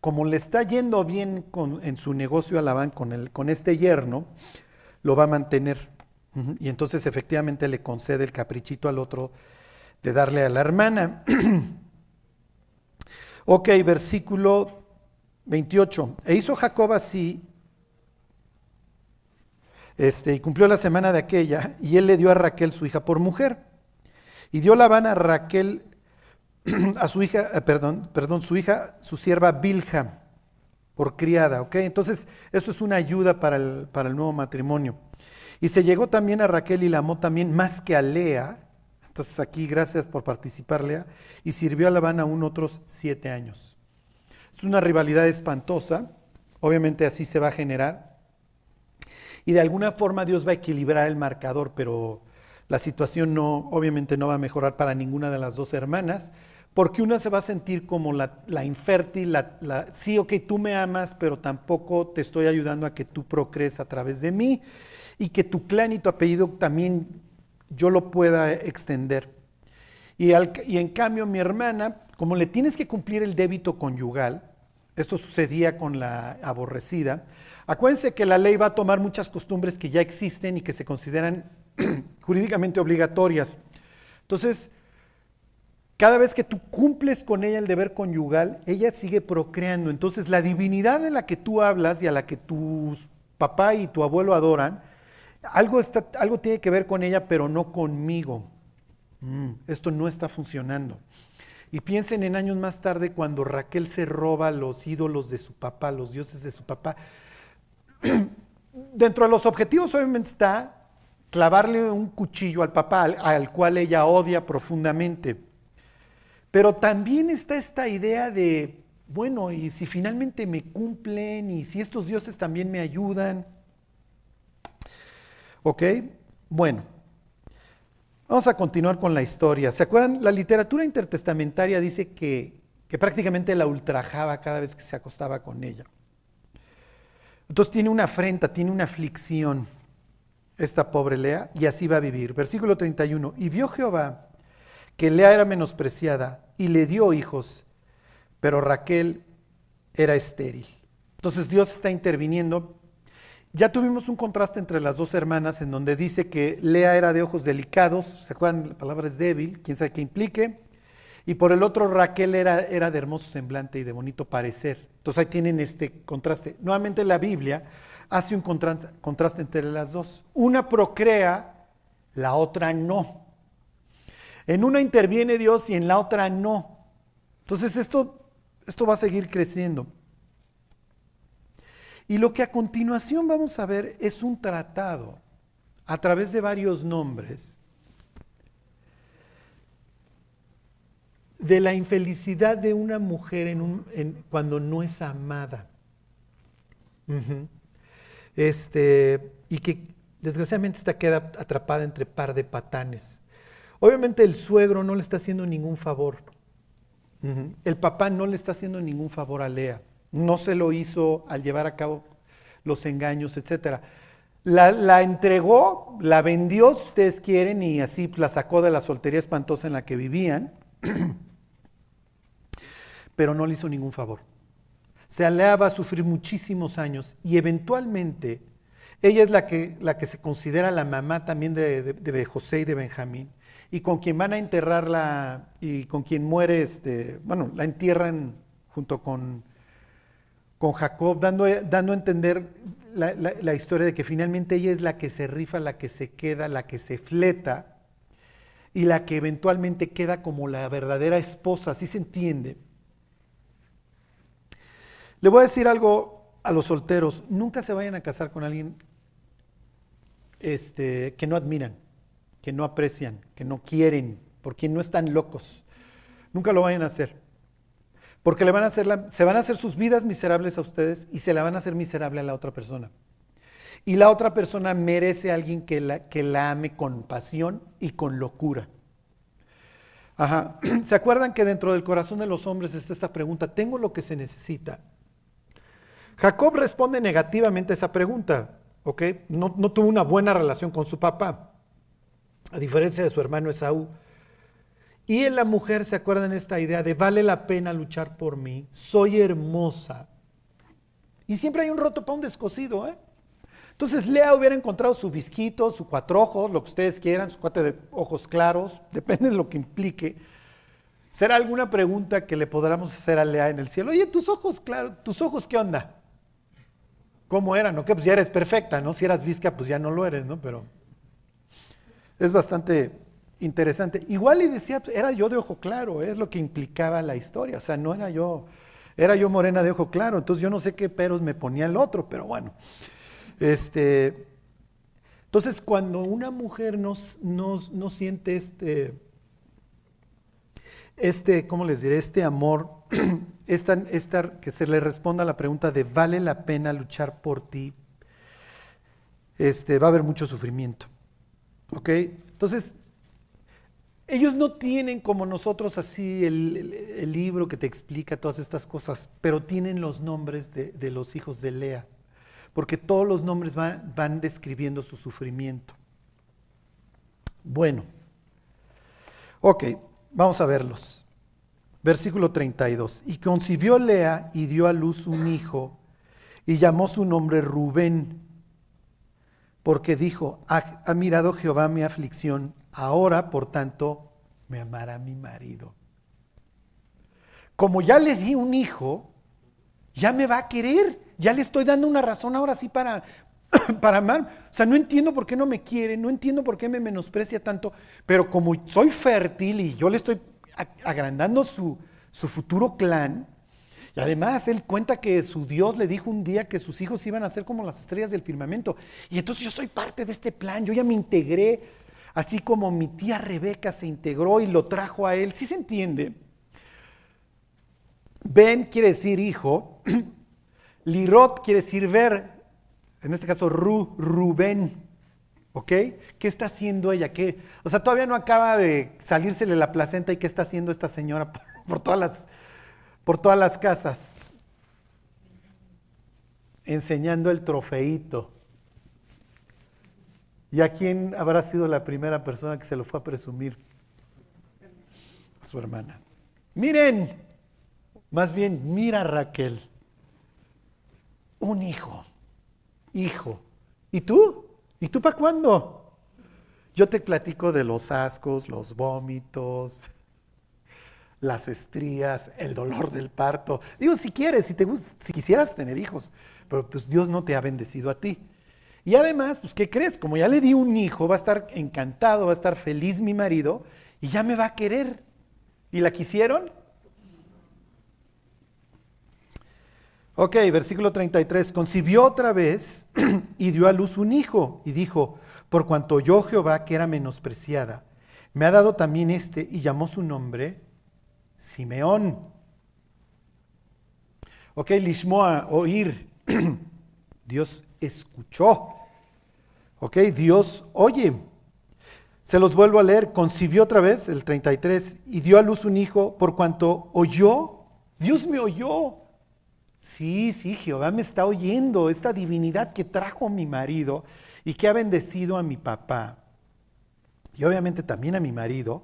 como le está yendo bien en su negocio a con, el, con este yerno, lo va a mantener. Y entonces efectivamente le concede el caprichito al otro de darle a la hermana. ok, versículo 28. E hizo Jacob así, este, y cumplió la semana de aquella, y él le dio a Raquel su hija por mujer. Y dio Labán a Raquel, a su hija, eh, perdón, perdón, su hija, su sierva Bilja, por criada, ¿ok? Entonces, eso es una ayuda para el, para el nuevo matrimonio. Y se llegó también a Raquel y la amó también más que a Lea. Entonces aquí gracias por participar, Lea. Y sirvió a Labán aún otros siete años. Es una rivalidad espantosa. Obviamente así se va a generar. Y de alguna forma Dios va a equilibrar el marcador, pero la situación no, obviamente no va a mejorar para ninguna de las dos hermanas, porque una se va a sentir como la, infértil, sí, ok, tú me amas, pero tampoco te estoy ayudando a que tú procrees a través de mí y que tu clan y tu apellido también yo lo pueda extender. Y, en cambio mi hermana, como le tienes que cumplir el débito conyugal, esto sucedía con la aborrecida, acuérdense que la ley va a tomar muchas costumbres que ya existen y que se consideran jurídicamente obligatorias. Entonces, cada vez que tú cumples con ella el deber conyugal, ella sigue procreando. Entonces, la divinidad de la que tú hablas y a la que tu papá y tu abuelo adoran, algo, está, algo tiene que ver con ella, pero no conmigo. Mm, esto no está funcionando. Y piensen en años más tarde cuando Raquel se roba los ídolos de su papá, los dioses de su papá. Dentro de los objetivos obviamente está clavarle un cuchillo al papá, al, cual ella odia profundamente. Pero también está esta idea de, bueno, y si finalmente me cumplen, y si estos dioses también me ayudan, ¿Ok? Bueno, vamos a continuar con la historia. ¿Se acuerdan? La literatura intertestamentaria dice que, que prácticamente la ultrajaba cada vez que se acostaba con ella. Entonces tiene una afrenta, tiene una aflicción esta pobre Lea y así va a vivir. Versículo 31. Y vio Jehová que Lea era menospreciada y le dio hijos, pero Raquel era estéril. Entonces Dios está interviniendo ya tuvimos un contraste entre las dos hermanas en donde dice que Lea era de ojos delicados, ¿se acuerdan? La palabra es débil, quién sabe qué implique. Y por el otro Raquel era, era de hermoso semblante y de bonito parecer. Entonces ahí tienen este contraste. Nuevamente la Biblia hace un contraste, entre las dos. Una procrea, la otra no. En una interviene Dios y en la otra no. Entonces esto, esto va a seguir creciendo. Y lo que a continuación vamos a ver es un tratado a través de varios nombres de la infelicidad de una mujer en cuando no es amada. este, y que desgraciadamente está queda atrapada entre par de patanes. Obviamente el suegro no le está haciendo ningún favor. El papá no le está haciendo ningún favor a Lea no se lo hizo al llevar a cabo los engaños, etc. La, entregó, la vendió, si ustedes quieren, y así la sacó de la soltería espantosa en la que vivían, pero no le hizo ningún favor. Se aleaba a sufrir muchísimos años y eventualmente ella es la que, la que se considera la mamá también de, de José y de Benjamín. y con quien van a enterrarla y con quien muere, este, bueno, la entierran junto con, con Jacob, dando, dando a entender la, la, historia de que finalmente ella es la que se rifa, la que se queda, la que se fleta y la que eventualmente queda como la verdadera esposa, así se entiende. Le voy a decir algo a los solteros, nunca se vayan a casar con alguien este, que no admiran, que no aprecian, que no quieren, porque no están locos. Nunca lo vayan a hacer. Porque le van a hacer se van a hacer sus vidas miserables a ustedes y se la van a hacer miserable a la otra persona. Y la otra persona merece a alguien que la, que la ame con pasión y con locura. Ajá. ¿Se acuerdan que dentro del corazón de los hombres está esta pregunta? ¿Tengo lo que se necesita? Jacob responde negativamente a esa pregunta, ¿ok? No, tuvo una buena relación con su papá, a diferencia de su hermano Esaú. Y en la mujer se acuerdan esta idea de vale la pena luchar por mí, soy hermosa. Y siempre hay un roto para un descosido, ¿eh? Entonces Lea hubiera encontrado su visquito, su cuatro ojos, lo que ustedes quieran, su cuate de ojos claros, depende de lo que implique. ¿Será alguna pregunta que le podamos hacer a Lea en el cielo? Oye, tus ojos claros, tus ojos, ¿qué onda? cómo eran, ¿no? Que pues ya eres perfecta, ¿no? Si eras visca, pues ya no lo eres, ¿no? Pero es bastante interesante. Igual y decía, era yo de ojo claro, es lo que implicaba la historia, o sea, no era yo, era yo morena de ojo claro, entonces yo no sé qué peros me ponía el otro, pero bueno. Este, entonces, cuando una mujer no, no siente este, este, ¿cómo les diré? Este amor, esta, esta, que se le responda la pregunta de ¿vale la pena luchar por ti? Este, va a haber mucho sufrimiento. ¿Ok? Entonces, ellos no tienen como nosotros así el, libro que te explica todas estas cosas, pero tienen los nombres de, los hijos de Lea, porque todos los nombres van describiendo su sufrimiento. Bueno, ok. Vamos a verlos. Versículo 32. Y concibió Lea y dio a luz un hijo y llamó su nombre Rubén, porque dijo, ha, mirado Jehová mi aflicción, ahora por tanto me amará mi marido. Como ya le di un hijo, ya me va a querer, ya le estoy dando una razón ahora sí para, para amar. O sea, no entiendo por qué no me quiere, no entiendo por qué me menosprecia tanto, pero como soy fértil y yo le estoy agrandando su, su futuro clan, y además él cuenta que su Dios le dijo un día que sus hijos iban a ser como las estrellas del firmamento. Y entonces yo soy parte de este plan, yo ya me integré, así como mi tía Rebeca se integró y lo trajo a él. ¿Sí se entiende? Ben quiere decir hijo, Lirot quiere decir ver, en este caso Ru, Rubén, ¿ok? ¿Qué está haciendo ella? ¿Qué? O sea, todavía no acaba de salírsele la placenta y qué está haciendo esta señora por, todas, las, por todas las casas. Enseñando el trofeito. ¿Y a quién habrá sido la primera persona que se lo fue a presumir? A su hermana. Miren, más bien, mira Raquel, un hijo hijo. ¿Y tú? ¿Y tú para cuándo? Yo te platico de los ascos, los vómitos, las estrías, el dolor del parto. Digo, si quieres, si, te, si quisieras tener hijos, pero pues Dios no te ha bendecido a ti. Y además, pues, ¿qué crees? Como ya le di un hijo, va a estar encantado, va a estar feliz mi marido y ya me va a querer. ¿Y la quisieron? Ok, versículo 33. Concibió otra vez y dio a luz un hijo y dijo, por cuanto yo Jehová que era menospreciada, me ha dado también este y llamó su nombre Simeón. Ok, Lishmoa, oír. Dios escuchó. Ok, Dios oye. Se los vuelvo a leer. Concibió otra vez, el 33, y dio a luz un hijo por cuanto oyó. Dios me oyó. Sí, sí, Jehová me está oyendo, esta divinidad que trajo mi marido y que ha bendecido a mi papá, y obviamente también a mi marido,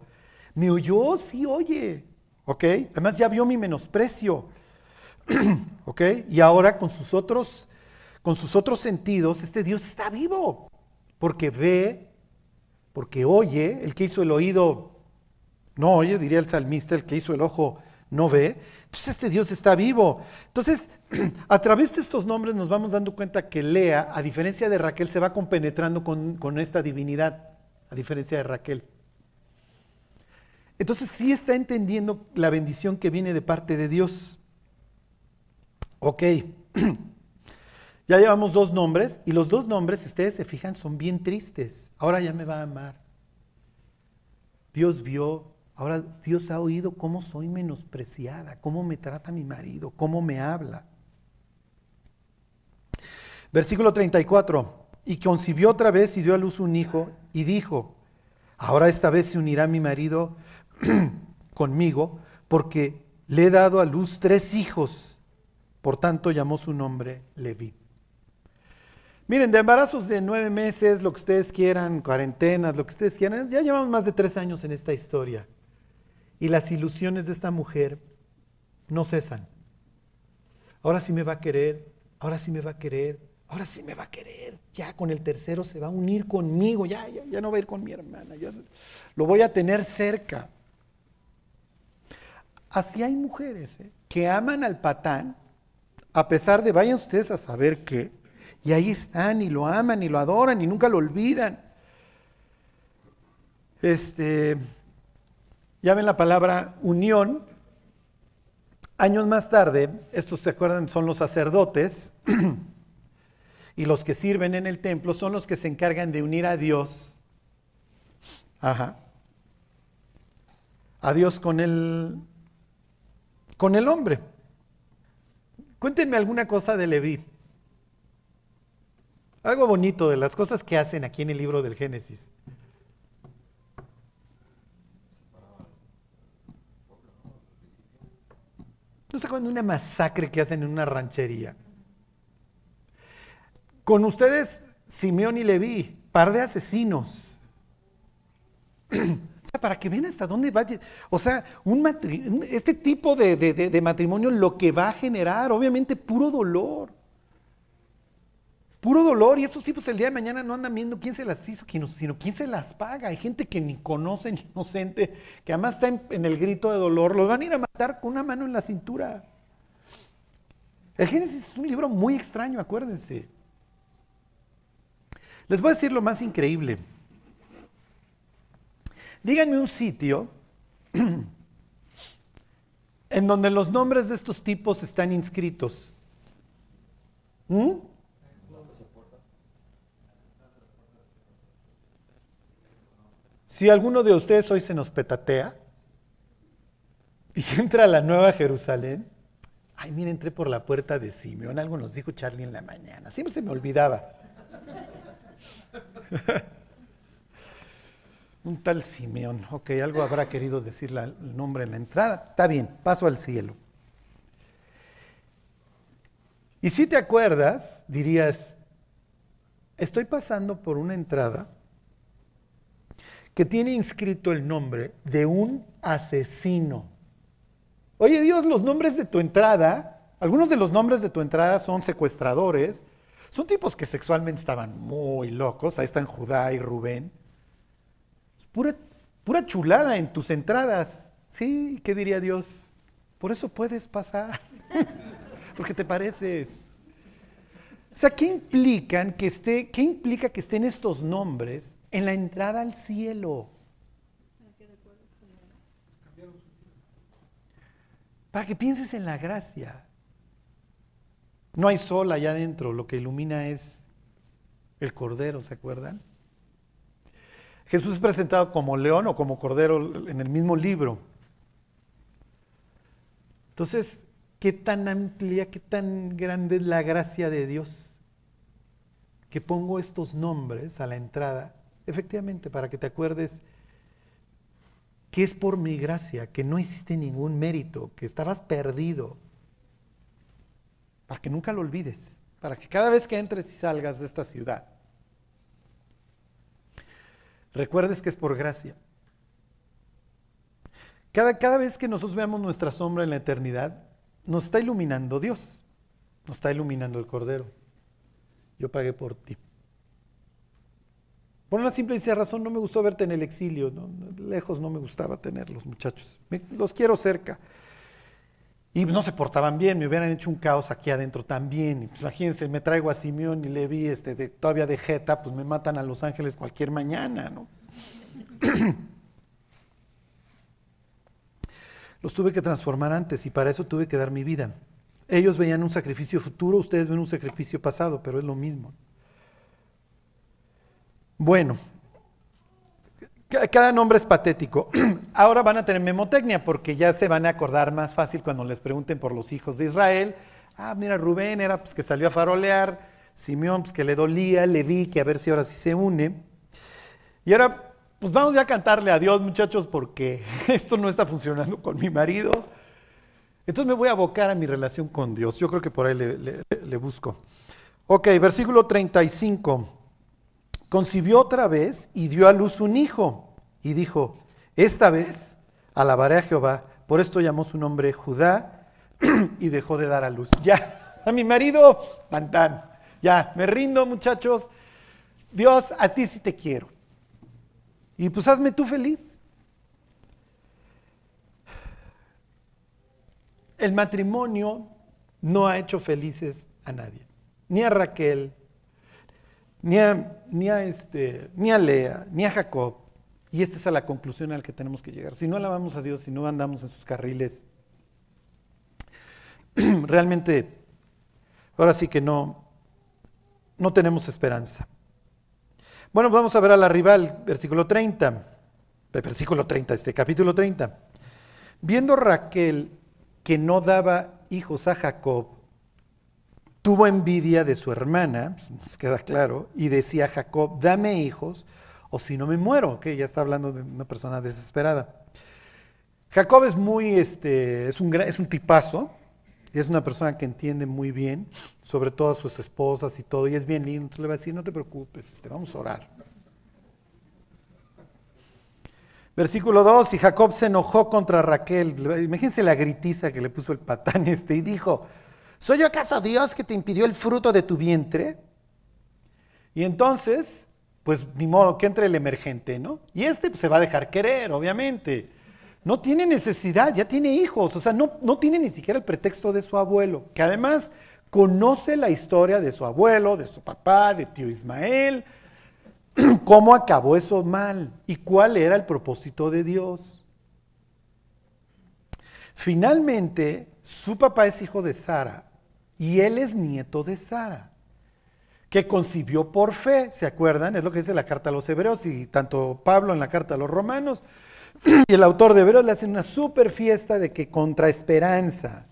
me oyó, sí, oye, ¿ok? Además ya vio mi menosprecio, ¿ok? Y ahora con sus otros, con sus otros sentidos, este Dios está vivo, porque ve porque oye, el que hizo el oído no oye, diría el salmista, el que hizo el ojo no ve, pues este Dios está vivo. Entonces, a través de estos nombres nos vamos dando cuenta que Lea, a diferencia de Raquel, se va compenetrando con, con esta divinidad, a diferencia de Raquel. Entonces sí está entendiendo la bendición que viene de parte de Dios. Ok, ya llevamos dos nombres y los dos nombres, si ustedes se fijan, son bien tristes. Ahora ya me va a amar. Dios vio Ahora Dios ha oído cómo soy menospreciada, cómo me trata mi marido, cómo me habla. Versículo 34. Y concibió otra vez y dio a luz un hijo y dijo, ahora esta vez se unirá mi marido conmigo porque le he dado a luz tres hijos. Por tanto llamó su nombre Leví. Miren, de embarazos de nueve meses, lo que ustedes quieran, cuarentenas, lo que ustedes quieran, ya llevamos más de tres años en esta historia y las ilusiones de esta mujer no cesan. Ahora sí me va a querer, ahora sí me va a querer, ahora sí me va a querer. Ya con el tercero se va a unir conmigo, ya, ya, no va a ir con mi hermana, ya lo voy a tener cerca. Así hay mujeres ¿eh? que aman al patán, a pesar de, vayan ustedes a saber qué, y ahí están y lo aman y lo adoran y nunca lo olvidan. Este, ya ven la palabra unión. Años más tarde, estos se acuerdan, son los sacerdotes y los que sirven en el templo son los que se encargan de unir a Dios. Ajá. A Dios con el, con el hombre. Cuéntenme alguna cosa de Leví. Algo bonito de las cosas que hacen aquí en el libro del Génesis. ¿No se acuerdan de una masacre que hacen en una ranchería? Con ustedes, Simeón y Leví, par de asesinos. o sea, para que vean hasta dónde va. O sea, un este tipo de matrimonio lo que va a generar, obviamente, puro dolor. Puro dolor. Y estos tipos el día de mañana no andan viendo quién se las hizo, sino quién se las paga. Hay gente que ni conoce, ni inocente, que además está en, el grito de dolor. Los van a ir a matar con una mano en la cintura. El Génesis es un libro muy extraño, acuérdense. Les voy a decir lo más increíble. Díganme un sitio en donde los nombres de estos tipos están inscritos. ¿Mm? Si alguno de ustedes hoy se nos petatea y entra a la Nueva Jerusalén, ay, mira, entré por la puerta de Simeón, algo nos dijo Charlie en la mañana, siempre se me olvidaba. Un tal Simeón, ok, algo habrá querido decir el nombre en la entrada, está bien, paso al cielo. Y si te acuerdas, dirías, estoy pasando por una entrada que tiene inscrito el nombre de un asesino. Oye Dios, los nombres de tu entrada, algunos de los nombres de tu entrada son secuestradores, son tipos que sexualmente estaban muy locos, ahí están Judá y Rubén. Pura, pura chulada en tus entradas. Sí, ¿qué diría Dios? Por eso puedes pasar, porque te pareces. O sea, ¿qué implican que esté, qué implica que estén estos nombres en la entrada al cielo. Para que pienses en la gracia. No hay sol allá adentro, lo que ilumina es el cordero, ¿se acuerdan? Jesús es presentado como león o como cordero en el mismo libro. Entonces, ¿qué tan amplia, qué tan grande es la gracia de Dios? Que pongo estos nombres a la entrada Efectivamente, para que te acuerdes que es por mi gracia, que no hiciste ningún mérito, que estabas perdido. Para que nunca lo olvides, para que cada vez que entres y salgas de esta ciudad, recuerdes que es por gracia. Cada, cada vez que nosotros veamos nuestra sombra en la eternidad, nos está iluminando Dios, nos está iluminando el Cordero. Yo pagué por ti. Por una simple y sencilla razón, no me gustó verte en el exilio. Lejos no me gustaba tenerlos, muchachos. los quiero cerca. Y no se portaban bien, me hubieran hecho un caos aquí adentro también. Imagínense, me traigo a Simeón y le vi este, todavía de jeta, pues me matan a Los Ángeles cualquier mañana, ¿no? Los tuve que transformar antes y para eso tuve que dar mi vida. Ellos veían un sacrificio futuro, ustedes ven un sacrificio pasado, pero es lo mismo. Bueno, cada nombre es patético. Ahora van a tener memotecnia porque ya se van a acordar más fácil cuando les pregunten por los hijos de Israel. Ah, mira, Rubén era pues, que salió a farolear, Simeón pues, que le dolía, Leví que a ver si ahora sí se une. Y ahora, pues vamos ya a cantarle a Dios, muchachos, porque esto no está funcionando con mi marido. Entonces me voy a abocar a mi relación con Dios. Yo creo que por ahí le, le busco. Ok, versículo 35 concibió otra vez y dio a luz un hijo. Y dijo, esta vez alabaré a Jehová. Por esto llamó su nombre Judá y dejó de dar a luz. Ya, a mi marido, tan Ya, me rindo muchachos. Dios, a ti sí te quiero. Y pues hazme tú feliz. El matrimonio no ha hecho felices a nadie, ni a Raquel, ni a, este, ni a Lea, ni a Jacob. Y esta es a la conclusión a la que tenemos que llegar. Si no alabamos a Dios, si no andamos en sus carriles, realmente, ahora sí que no, no tenemos esperanza. Bueno, vamos a ver a la rival, versículo 30, versículo 30, este capítulo 30. Viendo Raquel que no daba hijos a Jacob, tuvo envidia de su hermana, nos queda claro, y decía Jacob, dame hijos, o si no me muero, que ya está hablando de una persona desesperada. Jacob es muy, este, es un, es un tipazo, y es una persona que entiende muy bien, sobre todo a sus esposas y todo, y es bien lindo, entonces le va a decir, no te preocupes, este, vamos a orar. Versículo 2, y Jacob se enojó contra Raquel, imagínense la gritiza que le puso el patán este, y dijo, ¿Soy yo acaso Dios que te impidió el fruto de tu vientre? Y entonces, pues ni modo que entre el emergente, ¿no? Y este pues, se va a dejar querer, obviamente. No tiene necesidad, ya tiene hijos, o sea, no, no tiene ni siquiera el pretexto de su abuelo, que además conoce la historia de su abuelo, de su papá, de tío Ismael, cómo acabó eso mal y cuál era el propósito de Dios. Finalmente, su papá es hijo de Sara y él es nieto de Sara, que concibió por fe, ¿se acuerdan? Es lo que dice la carta a los hebreos y tanto Pablo en la carta a los romanos y el autor de Hebreos le hacen una super fiesta de que contra esperanza,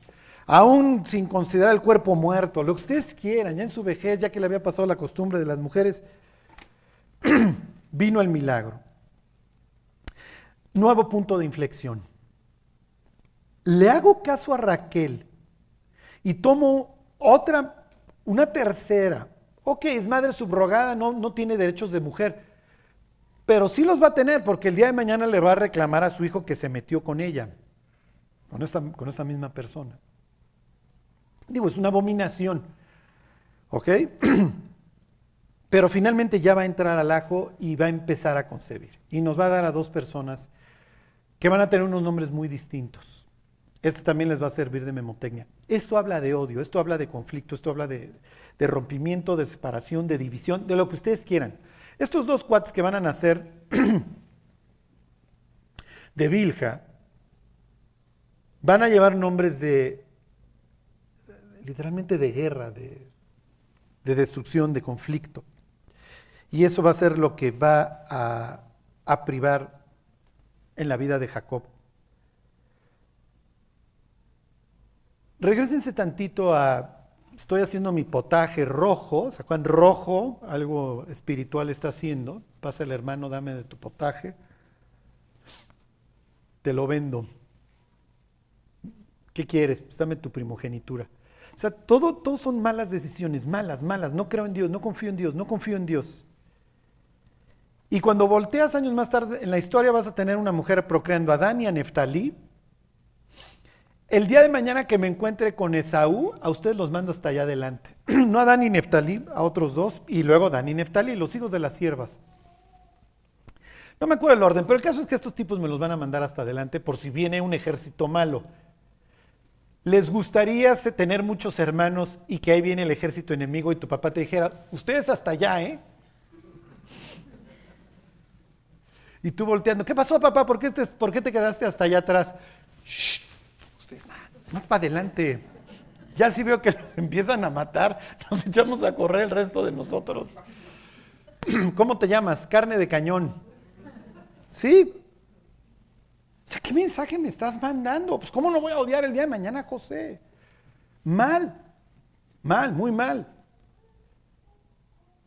aún sin considerar el cuerpo muerto, lo que ustedes quieran, ya en su vejez, ya que le había pasado la costumbre de las mujeres, vino el milagro. Nuevo punto de inflexión. Le hago caso a Raquel y tomo otra, una tercera. Ok, es madre subrogada, no, no tiene derechos de mujer, pero sí los va a tener porque el día de mañana le va a reclamar a su hijo que se metió con ella, con esta, con esta misma persona. Digo, es una abominación. ¿Ok? Pero finalmente ya va a entrar al ajo y va a empezar a concebir. Y nos va a dar a dos personas que van a tener unos nombres muy distintos. Esto también les va a servir de memotecnia. Esto habla de odio, esto habla de conflicto, esto habla de, rompimiento, de separación, de división, de lo que ustedes quieran. Estos dos cuates que van a nacer de Vilja van a llevar nombres de, literalmente de guerra, de, destrucción, de conflicto. Y eso va a ser lo que va a privar en la vida de Jacob. Regrésense tantito a, estoy haciendo mi potaje rojo, ¿se Rojo, algo espiritual está haciendo. Pasa el hermano, dame de tu potaje. Te lo vendo. ¿Qué quieres? Pues dame tu primogenitura. O sea, todo, todo son malas decisiones, malas, malas. No creo en Dios, no confío en Dios, no confío en Dios. Y cuando volteas años más tarde en la historia vas a tener una mujer procreando a Adán y a Neftalí, el día de mañana que me encuentre con Esaú, a ustedes los mando hasta allá adelante. no a Dani y Neftalí, a otros dos, y luego Dani y Neftalí, los hijos de las siervas. No me acuerdo el orden, pero el caso es que estos tipos me los van a mandar hasta adelante por si viene un ejército malo. ¿Les gustaría tener muchos hermanos y que ahí viene el ejército enemigo y tu papá te dijera, ustedes hasta allá, ¿eh? Y tú volteando, ¿qué pasó papá? ¿Por qué te, por qué te quedaste hasta allá atrás? Shh, más, para adelante. Ya si veo que los empiezan a matar, nos echamos a correr el resto de nosotros. ¿Cómo te llamas? Carne de cañón. ¿Sí? O sea, ¿qué mensaje me estás mandando? Pues ¿cómo no voy a odiar el día de mañana José? Mal, mal, muy mal.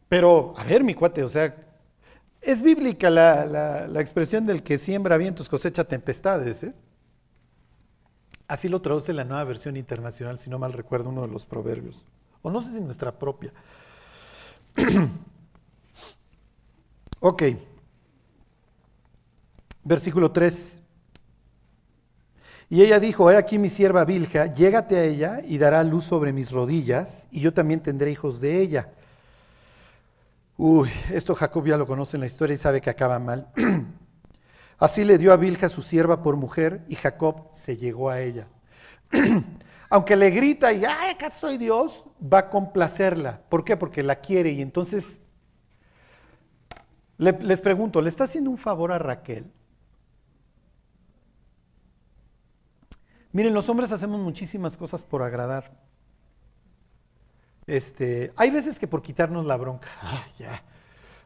Pero, a ver, mi cuate, o sea, es bíblica la, expresión del que siembra vientos cosecha tempestades. ¿eh? Así lo traduce la nueva versión internacional, si no mal recuerdo, uno de los proverbios. O no sé si nuestra propia. ok. Versículo 3. Y ella dijo, he aquí mi sierva Vilja, llégate a ella y dará luz sobre mis rodillas, y yo también tendré hijos de ella. Uy, esto Jacob ya lo conoce en la historia y sabe que acaba mal. Así le dio a Vilja su sierva por mujer, y Jacob se llegó a ella. Aunque le grita y, ay, acá soy Dios, va a complacerla. ¿Por qué? Porque la quiere. Y entonces, les pregunto, ¿le está haciendo un favor a Raquel? Miren, los hombres hacemos muchísimas cosas por agradar. Este, hay veces que por quitarnos la bronca, ya.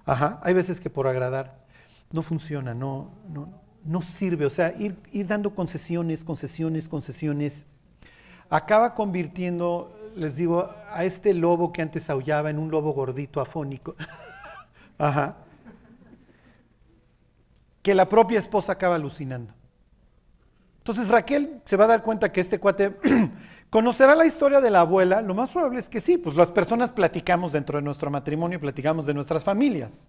Ajá, hay veces que por agradar no funciona, no, no, no sirve. O sea, ir, ir dando concesiones, concesiones, concesiones, acaba convirtiendo, les digo, a este lobo que antes aullaba en un lobo gordito afónico. Ajá. Que la propia esposa acaba alucinando. Entonces Raquel se va a dar cuenta que este cuate conocerá la historia de la abuela. Lo más probable es que sí, pues las personas platicamos dentro de nuestro matrimonio, platicamos de nuestras familias.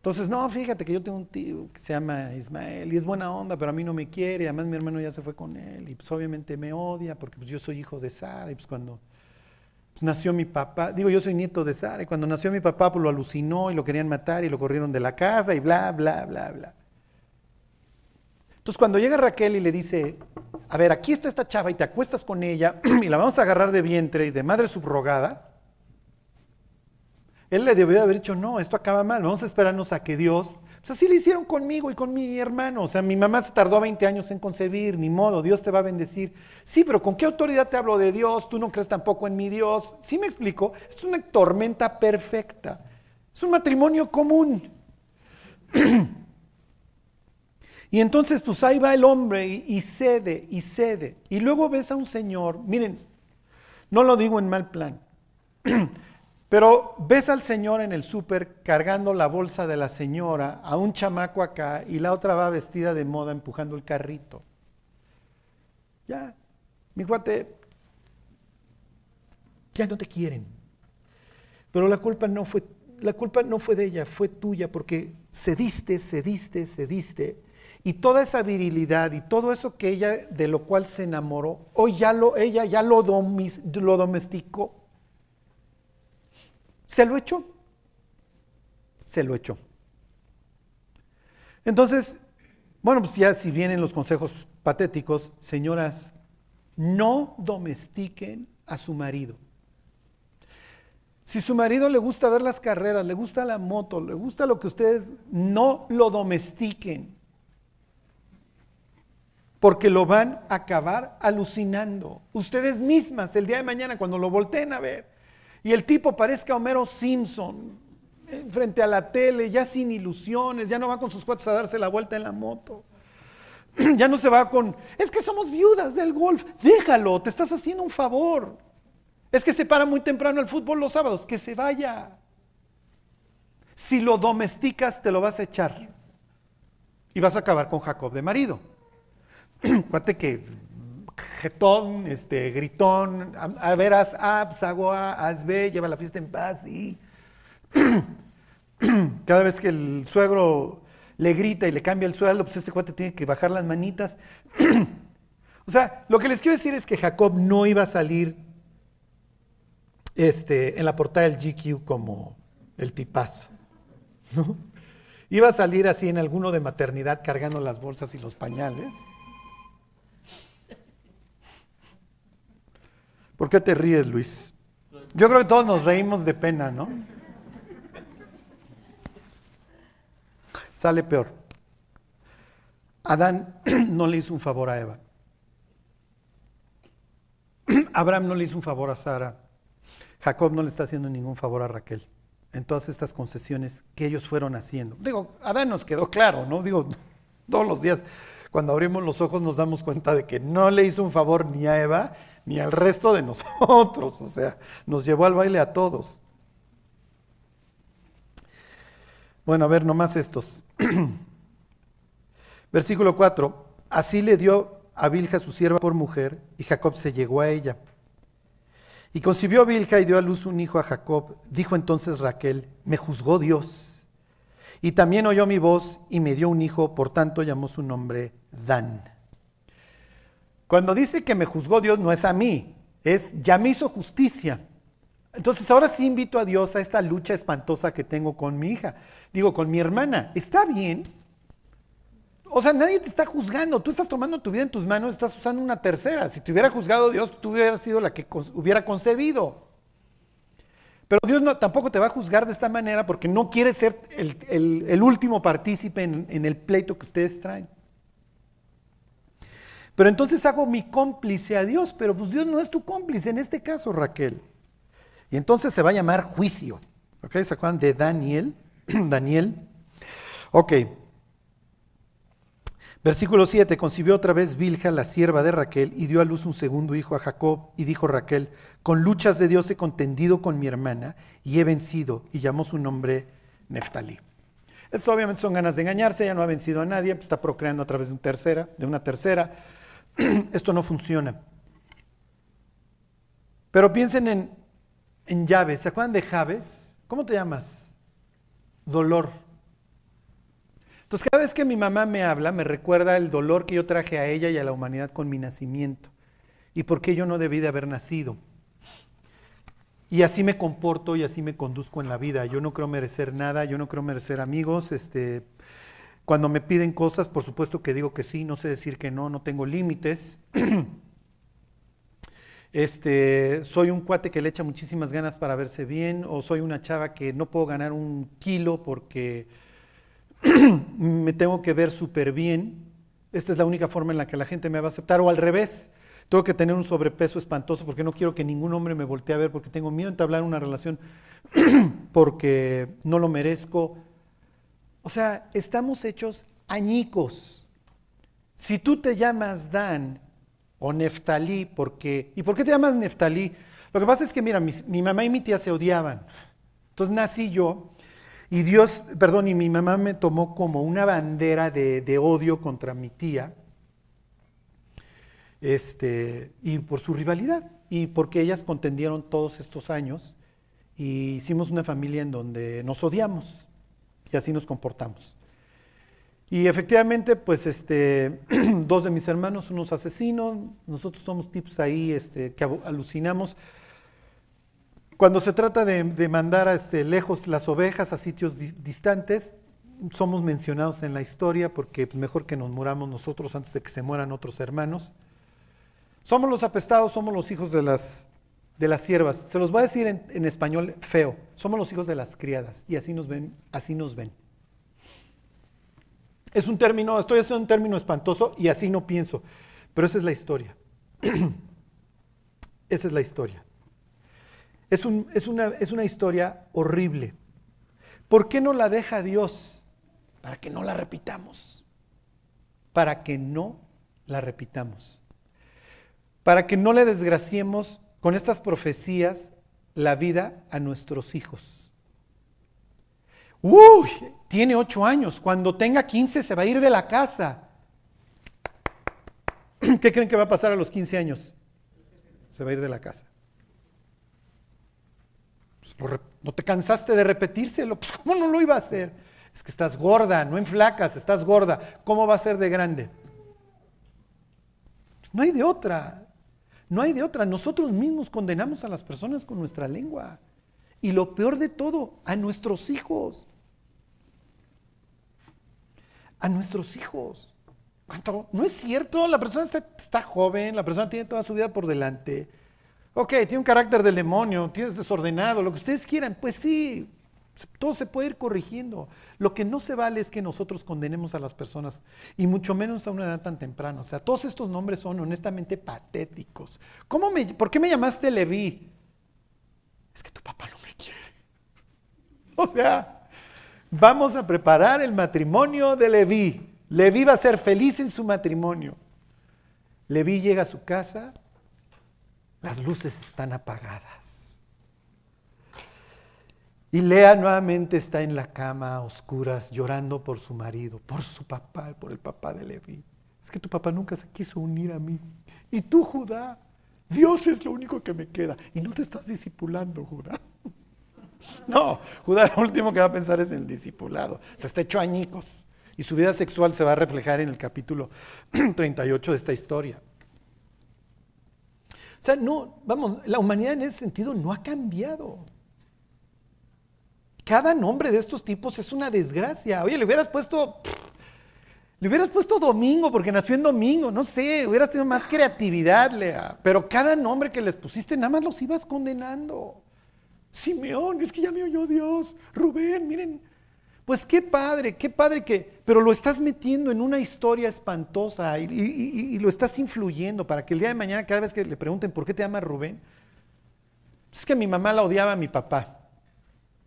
Entonces, no, fíjate que yo tengo un tío que se llama Ismael y es buena onda, pero a mí no me quiere, además mi hermano ya se fue con él y pues obviamente me odia porque pues, yo soy hijo de Sara y pues cuando pues, nació mi papá, digo yo soy nieto de Sara y cuando nació mi papá pues lo alucinó y lo querían matar y lo corrieron de la casa y bla, bla, bla, bla. Entonces cuando llega Raquel y le dice, a ver, aquí está esta chava y te acuestas con ella y la vamos a agarrar de vientre y de madre subrogada, él le debió haber dicho, no, esto acaba mal, vamos a esperarnos a que Dios, pues así lo hicieron conmigo y con mi hermano, o sea, mi mamá se tardó 20 años en concebir, ni modo, Dios te va a bendecir. Sí, pero ¿con qué autoridad te hablo de Dios? Tú no crees tampoco en mi Dios. ¿Sí me explico? Es una tormenta perfecta, es un matrimonio común. Y entonces pues ahí va el hombre y, cede y cede. Y luego ves a un señor, miren, no lo digo en mal plan, pero ves al señor en el súper cargando la bolsa de la señora, a un chamaco acá y la otra va vestida de moda empujando el carrito. Ya, mi guate, ya no te quieren. Pero la culpa no fue, la culpa no fue de ella, fue tuya porque cediste, cediste, cediste y toda esa virilidad y todo eso que ella, de lo cual se enamoró, hoy ya lo, ella ya lo, lo domesticó. ¿Se lo echó? Se lo echó. Entonces, bueno, pues ya si vienen los consejos patéticos, señoras, no domestiquen a su marido. Si su marido le gusta ver las carreras, le gusta la moto, le gusta lo que ustedes, no lo domestiquen porque lo van a acabar alucinando. Ustedes mismas, el día de mañana, cuando lo volteen a ver, y el tipo parezca Homero Simpson, eh, frente a la tele, ya sin ilusiones, ya no va con sus cuates a darse la vuelta en la moto. Ya no se va con, es que somos viudas del golf, déjalo, te estás haciendo un favor. Es que se para muy temprano el fútbol los sábados, que se vaya. Si lo domesticas, te lo vas a echar. Y vas a acabar con Jacob de marido. cuate que jetón, este, gritón, a, veras A, pues hago A, haz B, lleva la fiesta en paz y cada vez que el suegro le grita y le cambia el sueldo, pues este cuate tiene que bajar las manitas. o sea, lo que les quiero decir es que Jacob no iba a salir este, en la portada del GQ como el tipazo. iba a salir así en alguno de maternidad cargando las bolsas y los pañales. ¿Por qué te ríes, Luis? Yo creo que todos nos reímos de pena, ¿no? Sale peor. Adán no le hizo un favor a Eva. Abraham no le hizo un favor a Sara. Jacob no le está haciendo ningún favor a Raquel en todas estas concesiones que ellos fueron haciendo. Digo, Adán nos quedó claro, ¿no? Digo, todos los días cuando abrimos los ojos nos damos cuenta de que no le hizo un favor ni a Eva ni al resto de nosotros, o sea, nos llevó al baile a todos. Bueno, a ver, nomás estos. Versículo 4. Así le dio a Bilja su sierva por mujer, y Jacob se llegó a ella. Y concibió Bilja y dio a luz un hijo a Jacob. Dijo entonces Raquel, me juzgó Dios. Y también oyó mi voz y me dio un hijo, por tanto llamó su nombre Dan. Cuando dice que me juzgó Dios, no es a mí, es ya me hizo justicia. Entonces ahora sí invito a Dios a esta lucha espantosa que tengo con mi hija. Digo, con mi hermana. Está bien, o sea, nadie te está juzgando. Tú estás tomando tu vida en tus manos, estás usando una tercera. Si te hubiera juzgado Dios, tú hubieras sido la que hubiera concebido. Pero Dios no, tampoco te va a juzgar de esta manera porque no quiere ser el, último partícipe en, en el pleito que ustedes traen. Pero entonces hago mi cómplice a Dios, pero pues Dios no es tu cómplice en este caso, Raquel. Y entonces se va a llamar juicio. ¿Ok? ¿Se acuerdan de Daniel? Daniel. Ok. Versículo 7, concibió otra vez Bilja, la sierva de Raquel, y dio a luz un segundo hijo a Jacob, y dijo Raquel, con luchas de Dios he contendido con mi hermana, y he vencido, y llamó su nombre Neftalí. Eso obviamente son ganas de engañarse, ella no ha vencido a nadie, pues está procreando a través de una tercera. Esto no funciona. Pero piensen en, en llaves, ¿se acuerdan de Javes? ¿Cómo te llamas? Dolor. Entonces cada vez que mi mamá me habla, me recuerda el dolor que yo traje a ella y a la humanidad con mi nacimiento y por qué yo no debí de haber nacido. Y así me comporto y así me conduzco en la vida. Yo no creo merecer nada, yo no creo merecer amigos. Este, cuando me piden cosas, por supuesto que digo que sí, no sé decir que no, no tengo límites. Este, soy un cuate que le echa muchísimas ganas para verse bien, o soy una chava que no puedo ganar un kilo porque me tengo que ver súper bien, esta es la única forma en la que la gente me va a aceptar, o al revés, tengo que tener un sobrepeso espantoso porque no quiero que ningún hombre me voltee a ver, porque tengo miedo de entablar una relación, porque no lo merezco. O sea, estamos hechos añicos. Si tú te llamas Dan o Neftalí, porque, ¿y por qué te llamas Neftalí? Lo que pasa es que, mira, mi mamá y mi tía se odiaban. Entonces nací yo y Dios, perdón, y mi mamá me tomó como una bandera de, odio contra mi tía, este, y por su rivalidad, y porque ellas contendieron todos estos años, y hicimos una familia en donde nos odiamos, y así nos comportamos. Y efectivamente, pues este, dos de mis hermanos, unos asesinos, nosotros somos tipos ahí este, que alucinamos. Cuando se trata de, mandar a este, lejos las ovejas a sitios distantes, somos mencionados en la historia porque pues, mejor que nos muramos nosotros antes de que se mueran otros hermanos. Somos los apestados, somos los hijos de las, de las siervas. Se los voy a decir en, español feo. Somos los hijos de las criadas y así nos ven, así nos ven. Es un término, estoy haciendo un término espantoso y así no pienso, pero esa es la historia. esa es la historia. Es, una, es una historia horrible. ¿Por qué no la deja Dios? Para que no la repitamos. Para que no la repitamos. Para que no le desgraciemos con estas profecías la vida a nuestros hijos. Uy, tiene ocho años. Cuando tenga quince se va a ir de la casa. ¿Qué creen que va a pasar a los quince años? Se va a ir de la casa. ¿No te cansaste de repetírselo? Pues ¿cómo no lo iba a hacer? Es que estás gorda, no en flacas, estás gorda. ¿Cómo va a ser de grande? Pues no hay de otra. No hay de otra. Nosotros mismos condenamos a las personas con nuestra lengua. Y lo peor de todo, a nuestros hijos. a nuestros hijos. ¿Cuánto? No es cierto, la persona está, joven, la persona tiene toda su vida por delante. Ok, tiene un carácter del demonio, tiene desordenado, lo que ustedes quieran. Pues sí, todo se puede ir corrigiendo. Lo que no se vale es que nosotros condenemos a las personas, y mucho menos a una edad tan temprana. O sea, todos estos nombres son honestamente patéticos. ¿Cómo me, ¿Por qué me llamaste Leví? Es que tu papá no me quiere. O sea, vamos a preparar el matrimonio de Leví. Leví va a ser feliz en su matrimonio. Leví llega a su casa, las luces están apagadas. Y Lea nuevamente está en la cama a oscuras llorando por su marido, por su papá, por el papá de Leví. Es que tu papá nunca se quiso unir a mí. Y tú, Judá, Dios es lo único que me queda. Y no te estás discipulando, Judá. No, Judá lo último que va a pensar es en el discipulado. Se está hecho añicos. Y su vida sexual se va a reflejar en el capítulo 38 de esta historia. O sea, no, vamos, la humanidad en ese sentido no ha cambiado. Cada nombre de estos tipos es una desgracia. Oye, le hubieras puesto, le hubieras puesto domingo porque nació en domingo, no sé, hubieras tenido más creatividad, Lea. Pero cada nombre que les pusiste, nada más los ibas condenando. Simeón, es que ya me oyó Dios. Rubén, miren, pues qué padre, qué padre que, pero lo estás metiendo en una historia espantosa y, lo estás influyendo para que el día de mañana cada vez que le pregunten por qué te llama Rubén, es que mi mamá la odiaba a mi papá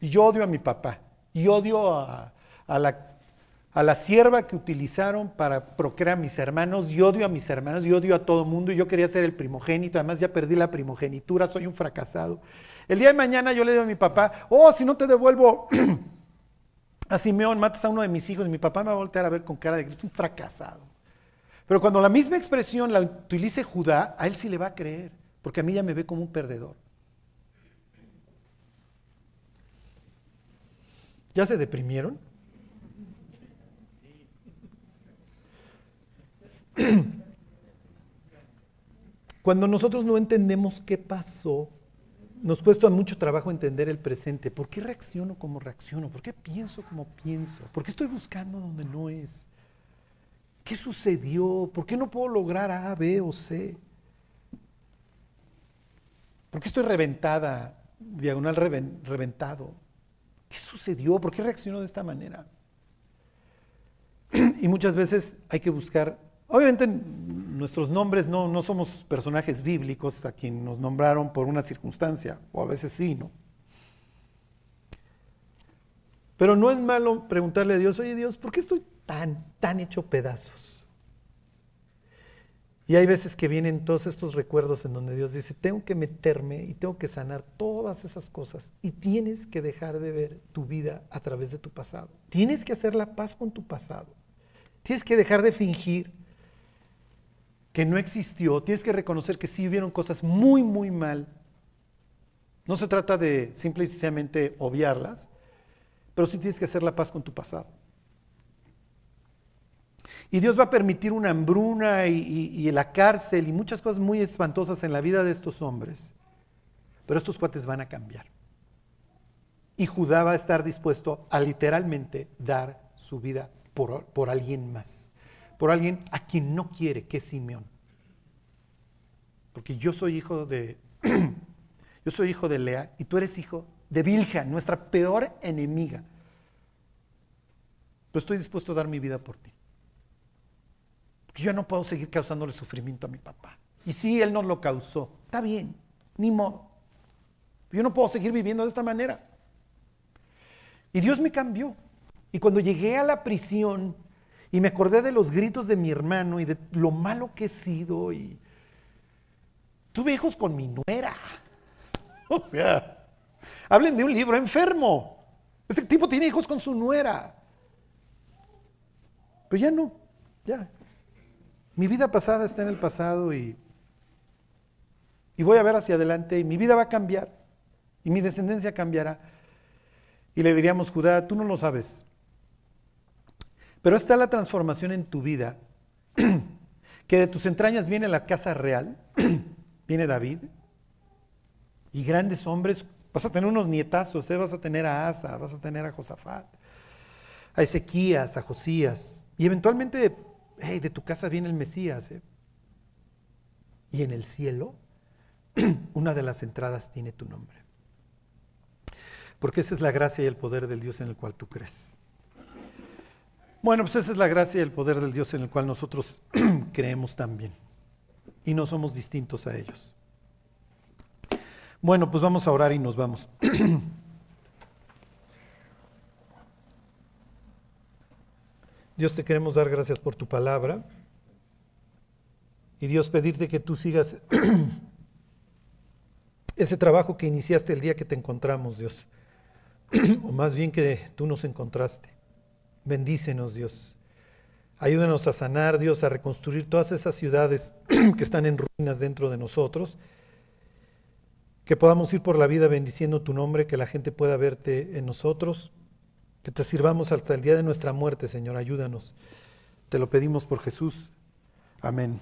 yo odio a mi papá. Y odio a, la, sierva que utilizaron para procrear a mis hermanos. Y odio a mis hermanos. Y odio a todo mundo. Y yo quería ser el primogénito, además ya perdí la primogenitura, soy un fracasado. El día de mañana yo le digo a mi papá, oh, si no te devuelvo a Simeón, matas a uno de mis hijos, y mi papá me va a voltear a ver con cara de es un fracasado. Pero cuando la misma expresión la utilice Judá, a él sí le va a creer, porque a mí ya me ve como un perdedor. ¿Ya se deprimieron? Cuando nosotros no entendemos qué pasó, nos cuesta mucho trabajo entender el presente. ¿Por qué reacciono como reacciono? ¿Por qué pienso como pienso? ¿Por qué estoy buscando donde no es? ¿Qué sucedió? ¿Por qué no puedo lograr A, B o C? ¿Por qué estoy reventada, diagonal reventado? ¿Qué sucedió? ¿Por qué reacciono de esta manera? Y muchas veces hay que buscar Obviamente nuestros nombres no, no somos personajes bíblicos a quien nos nombraron por una circunstancia, o a veces sí, ¿no? Pero no es malo preguntarle a Dios, oye Dios, ¿por qué estoy tan, tan hecho pedazos? Y hay veces que vienen todos estos recuerdos en donde Dios dice, tengo que meterme y tengo que sanar todas esas cosas. Y tienes que dejar de ver tu vida a través de tu pasado. Tienes que hacer la paz con tu pasado. Tienes que dejar de fingir que no existió, tienes que reconocer que sí vieron cosas muy, muy mal. No se trata de simple y sencillamente obviarlas, pero sí tienes que hacer la paz con tu pasado. Y Dios va a permitir una hambruna y, la cárcel y muchas cosas muy espantosas en la vida de estos hombres. Pero estos cuates van a cambiar. Y Judá va a estar dispuesto a literalmente dar su vida por, por alguien más por alguien a quien no quiere, que es Simeón. Porque yo soy hijo de, yo soy hijo de Lea y tú eres hijo de Vilja, nuestra peor enemiga. Pero estoy dispuesto a dar mi vida por ti. Yo no puedo seguir causándole sufrimiento a mi papá. Y si él nos lo causó, está bien, ni modo. Yo no puedo seguir viviendo de esta manera. Y Dios me cambió. Y cuando llegué a la prisión, y me acordé de los gritos de mi hermano y de lo malo que he sido. Y tuve hijos con mi nuera. O sea, hablen de un libro enfermo. Este tipo tiene hijos con su nuera. Pues ya no, ya. Mi vida pasada está en el pasado y, y voy a ver hacia adelante y mi vida va a cambiar y mi descendencia cambiará. Y le diríamos, Judá, tú no lo sabes, pero está la transformación en tu vida, que de tus entrañas viene la casa real, viene David, y grandes hombres, vas a tener unos nietazos, ¿eh? vas a tener a Asa, vas a tener a Josafat, a Ezequías, a Josías, y eventualmente, hey, de tu casa viene el Mesías. ¿eh? Y en el cielo, una de las entradas tiene tu nombre. Porque esa es la gracia y el poder del Dios en el cual tú crees. Bueno, pues esa es la gracia y el poder del Dios en el cual nosotros creemos también. Y no somos distintos a ellos. Bueno, pues vamos a orar y nos vamos. Dios te queremos dar gracias por tu palabra. Y Dios pedirte que tú sigas ese trabajo que iniciaste el día que te encontramos, Dios. o más bien que tú nos encontraste. Bendícenos, Dios. Ayúdanos a sanar, Dios, a reconstruir todas esas ciudades que están en ruinas dentro de nosotros. Que podamos ir por la vida bendiciendo tu nombre, que la gente pueda verte en nosotros. Que te sirvamos hasta el día de nuestra muerte, Señor. Ayúdanos. Te lo pedimos por Jesús. Amén.